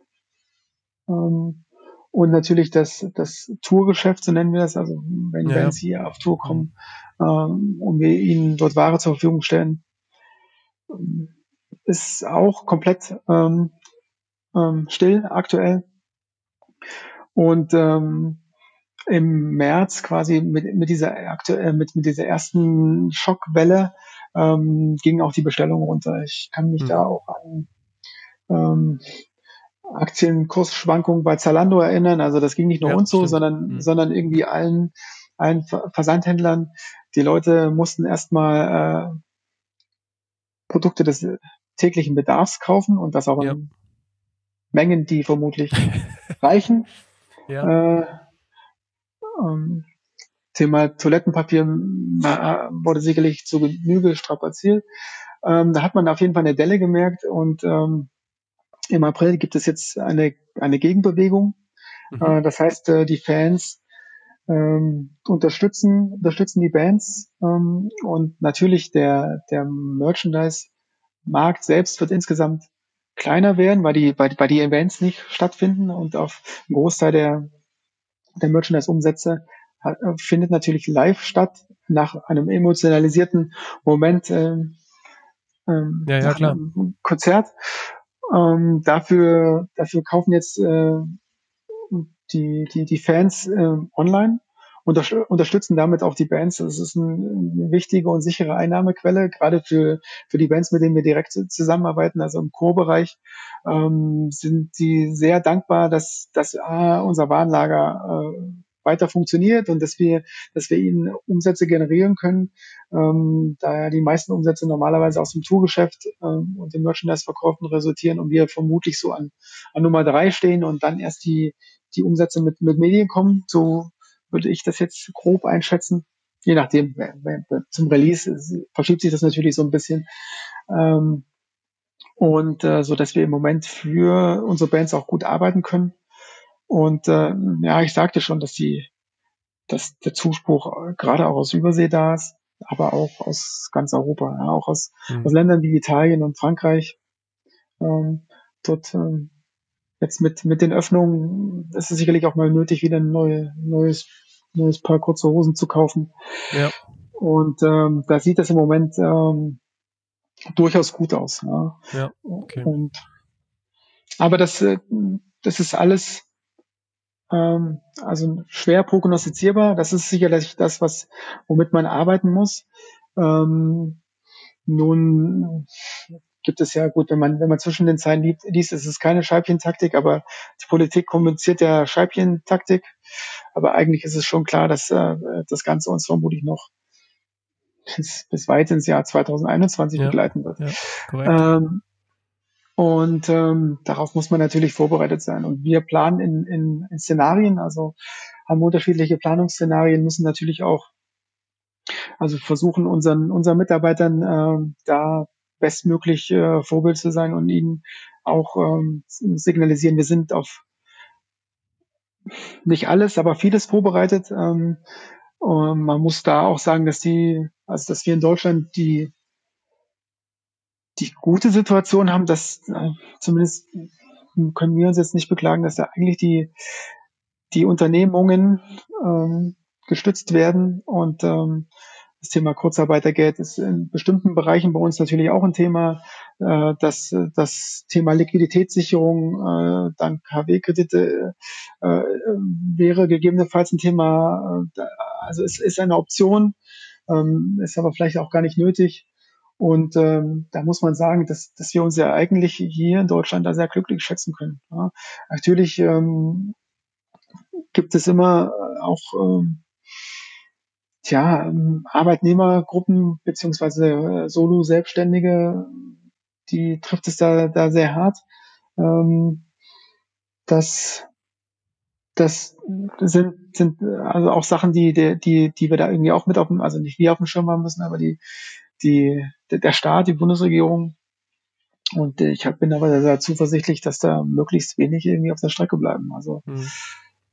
Ähm, und natürlich das, das Tourgeschäft, so nennen wir das, also wenn ja. Bands hier auf Tour kommen ähm, und wir ihnen dort Ware zur Verfügung stellen, ist auch komplett ähm, ähm, still aktuell. Und ähm, im März quasi mit, mit dieser aktuell mit, mit dieser ersten Schockwelle ähm, ging auch die Bestellung runter. Ich kann mich mhm. da auch an ähm, Aktienkursschwankungen bei Zalando erinnern. Also das ging nicht nur ja, uns so, stimmt. sondern, mhm. sondern irgendwie allen, allen Versandhändlern. Die Leute mussten erstmal äh, Produkte des täglichen Bedarfs kaufen und das auch ja. in Mengen, die vermutlich (laughs) reichen. Ja. Äh, ähm, Thema Toilettenpapier na, wurde sicherlich zu Genüge strapaziert. Ähm, da hat man auf jeden Fall eine Delle gemerkt und ähm, im April gibt es jetzt eine, eine Gegenbewegung. Mhm. Äh, das heißt, äh, die Fans ähm, unterstützen, unterstützen die Bands ähm, und natürlich der, der Merchandise-Markt selbst wird insgesamt kleiner werden, weil die, weil, weil die Events nicht stattfinden und auf ein Großteil der, der Merchandise-Umsätze äh, findet natürlich live statt, nach einem emotionalisierten Moment ähm, ähm, ja, ja, klar. Konzert. Ähm, dafür, dafür kaufen jetzt äh, die, die, die Fans äh, online unterstützen damit auch die Bands. Das ist eine wichtige und sichere Einnahmequelle, gerade für, für die Bands, mit denen wir direkt zusammenarbeiten, also im Chorbereich, ähm, sind sie sehr dankbar, dass, dass äh, unser Warenlager äh, weiter funktioniert und dass wir, dass wir ihnen Umsätze generieren können, ähm, da ja die meisten Umsätze normalerweise aus dem Tourgeschäft ähm, und den Merchandise-Verkäufen resultieren und wir vermutlich so an, an Nummer drei stehen und dann erst die, die Umsätze mit, mit Medien kommen. So würde ich das jetzt grob einschätzen. Je nachdem, zum Release verschiebt sich das natürlich so ein bisschen. Ähm, und äh, so dass wir im Moment für unsere Bands auch gut arbeiten können. Und äh, ja, ich sagte schon, dass die, dass der Zuspruch gerade auch aus Übersee da ist, aber auch aus ganz Europa, ja, auch aus, mhm. aus Ländern wie Italien und Frankreich. Ähm, dort ähm, jetzt mit, mit den Öffnungen ist es sicherlich auch mal nötig, wieder ein neue, neues, neues Paar kurze Hosen zu kaufen. Ja. Und ähm, da sieht das im Moment ähm, durchaus gut aus. Ja. ja okay. Und, aber das, äh, das ist alles ähm, also schwer prognostizierbar. Das ist sicherlich das, was womit man arbeiten muss. Ähm, nun gibt es ja gut, wenn man, wenn man zwischen den Zeilen liest, liest ist es keine Scheibchentaktik, aber die Politik kommuniziert ja Scheibchentaktik. Aber eigentlich ist es schon klar, dass äh, das Ganze uns vermutlich noch bis, bis weit ins Jahr 2021 ja, begleiten wird. Ja, ähm, und ähm, darauf muss man natürlich vorbereitet sein. Und wir planen in, in, in Szenarien, also haben unterschiedliche Planungsszenarien, müssen natürlich auch also versuchen unseren, unseren Mitarbeitern äh, da bestmöglich äh, Vorbild zu sein und ihnen auch ähm, signalisieren, wir sind auf nicht alles, aber vieles vorbereitet. Ähm, und man muss da auch sagen, dass die, also dass wir in Deutschland die die gute Situation haben, dass äh, zumindest können wir uns jetzt nicht beklagen, dass da eigentlich die die Unternehmungen ähm, gestützt werden und ähm, das Thema Kurzarbeitergeld ist in bestimmten Bereichen bei uns natürlich auch ein Thema. Äh, das, das Thema Liquiditätssicherung, äh, dann KW-Kredite äh, wäre gegebenenfalls ein Thema. Also es ist eine Option, ähm, ist aber vielleicht auch gar nicht nötig. Und ähm, da muss man sagen, dass, dass wir uns ja eigentlich hier in Deutschland da sehr glücklich schätzen können. Ja. Natürlich ähm, gibt es immer auch ähm, tja, ähm, Arbeitnehmergruppen beziehungsweise äh, Solo-Selbstständige, die trifft es da, da sehr hart. Ähm, das, das sind, sind also auch Sachen, die, die, die wir da irgendwie auch mit auf dem, also nicht wir auf dem Schirm haben müssen, aber die, die, der Staat, die Bundesregierung. Und ich hab, bin aber sehr zuversichtlich, dass da möglichst wenig irgendwie auf der Strecke bleiben. Also mhm.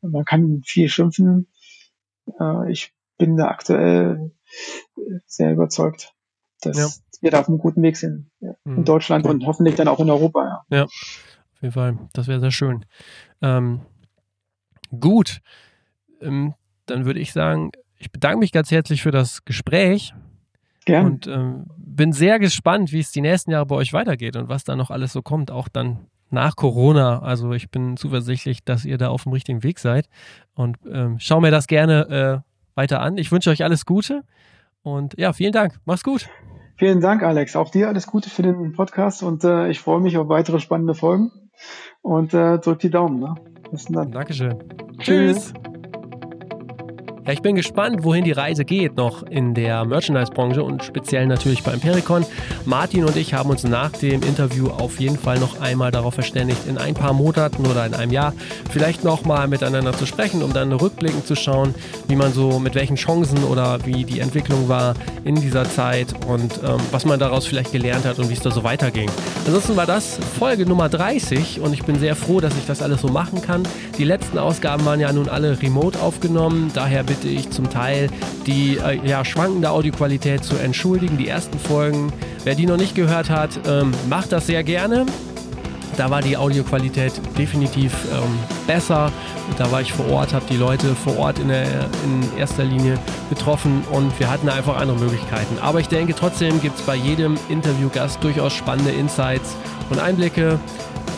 man kann viel schimpfen. Äh, ich bin da aktuell sehr überzeugt, dass ja. wir da auf einem guten Weg sind ja, in mhm. Deutschland okay. und hoffentlich dann auch in Europa. Ja, ja auf jeden Fall. Das wäre sehr schön. Ähm, gut, ähm, dann würde ich sagen, ich bedanke mich ganz herzlich für das Gespräch. Gern. Und ähm, bin sehr gespannt, wie es die nächsten Jahre bei euch weitergeht und was da noch alles so kommt, auch dann nach Corona. Also ich bin zuversichtlich, dass ihr da auf dem richtigen Weg seid. Und ähm, schau mir das gerne äh, weiter an. Ich wünsche euch alles Gute und ja, vielen Dank. Mach's gut. Vielen Dank, Alex. Auch dir alles Gute für den Podcast und äh, ich freue mich auf weitere spannende Folgen und äh, drück die Daumen. Ne? Bis dann. Dankeschön. Tschüss. Tschüss. Ja, ich bin gespannt, wohin die Reise geht noch in der Merchandise-Branche und speziell natürlich bei Impericon. Martin und ich haben uns nach dem Interview auf jeden Fall noch einmal darauf verständigt, in ein paar Monaten oder in einem Jahr vielleicht nochmal miteinander zu sprechen, um dann rückblickend zu schauen, wie man so, mit welchen Chancen oder wie die Entwicklung war in dieser Zeit und ähm, was man daraus vielleicht gelernt hat und wie es da so weiterging. Ansonsten war das Folge Nummer 30 und ich bin sehr froh, dass ich das alles so machen kann. Die letzten Ausgaben waren ja nun alle remote aufgenommen, daher bitte bitte ich zum Teil die äh, ja, schwankende Audioqualität zu entschuldigen. Die ersten Folgen, wer die noch nicht gehört hat, ähm, macht das sehr gerne. Da war die Audioqualität definitiv ähm, besser. Da war ich vor Ort, habe die Leute vor Ort in, der, in erster Linie getroffen und wir hatten einfach andere Möglichkeiten. Aber ich denke, trotzdem gibt es bei jedem Interviewgast durchaus spannende Insights und Einblicke.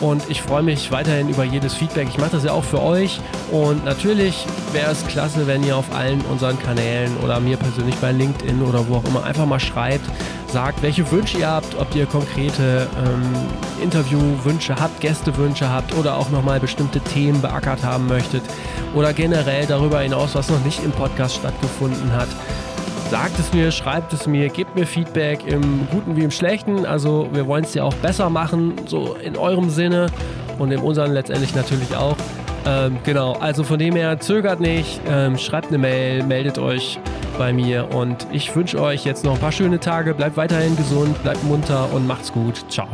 Und ich freue mich weiterhin über jedes Feedback. Ich mache das ja auch für euch. Und natürlich wäre es klasse, wenn ihr auf allen unseren Kanälen oder mir persönlich bei LinkedIn oder wo auch immer einfach mal schreibt, sagt, welche Wünsche ihr habt, ob ihr konkrete ähm, Interviewwünsche habt, Gästewünsche habt oder auch nochmal bestimmte Themen beackert haben möchtet oder generell darüber hinaus, was noch nicht im Podcast stattgefunden hat. Sagt es mir, schreibt es mir, gebt mir Feedback im Guten wie im Schlechten. Also wir wollen es ja auch besser machen, so in eurem Sinne und in unserem letztendlich natürlich auch. Ähm, genau, also von dem her zögert nicht, ähm, schreibt eine Mail, meldet euch bei mir und ich wünsche euch jetzt noch ein paar schöne Tage. Bleibt weiterhin gesund, bleibt munter und macht's gut. Ciao.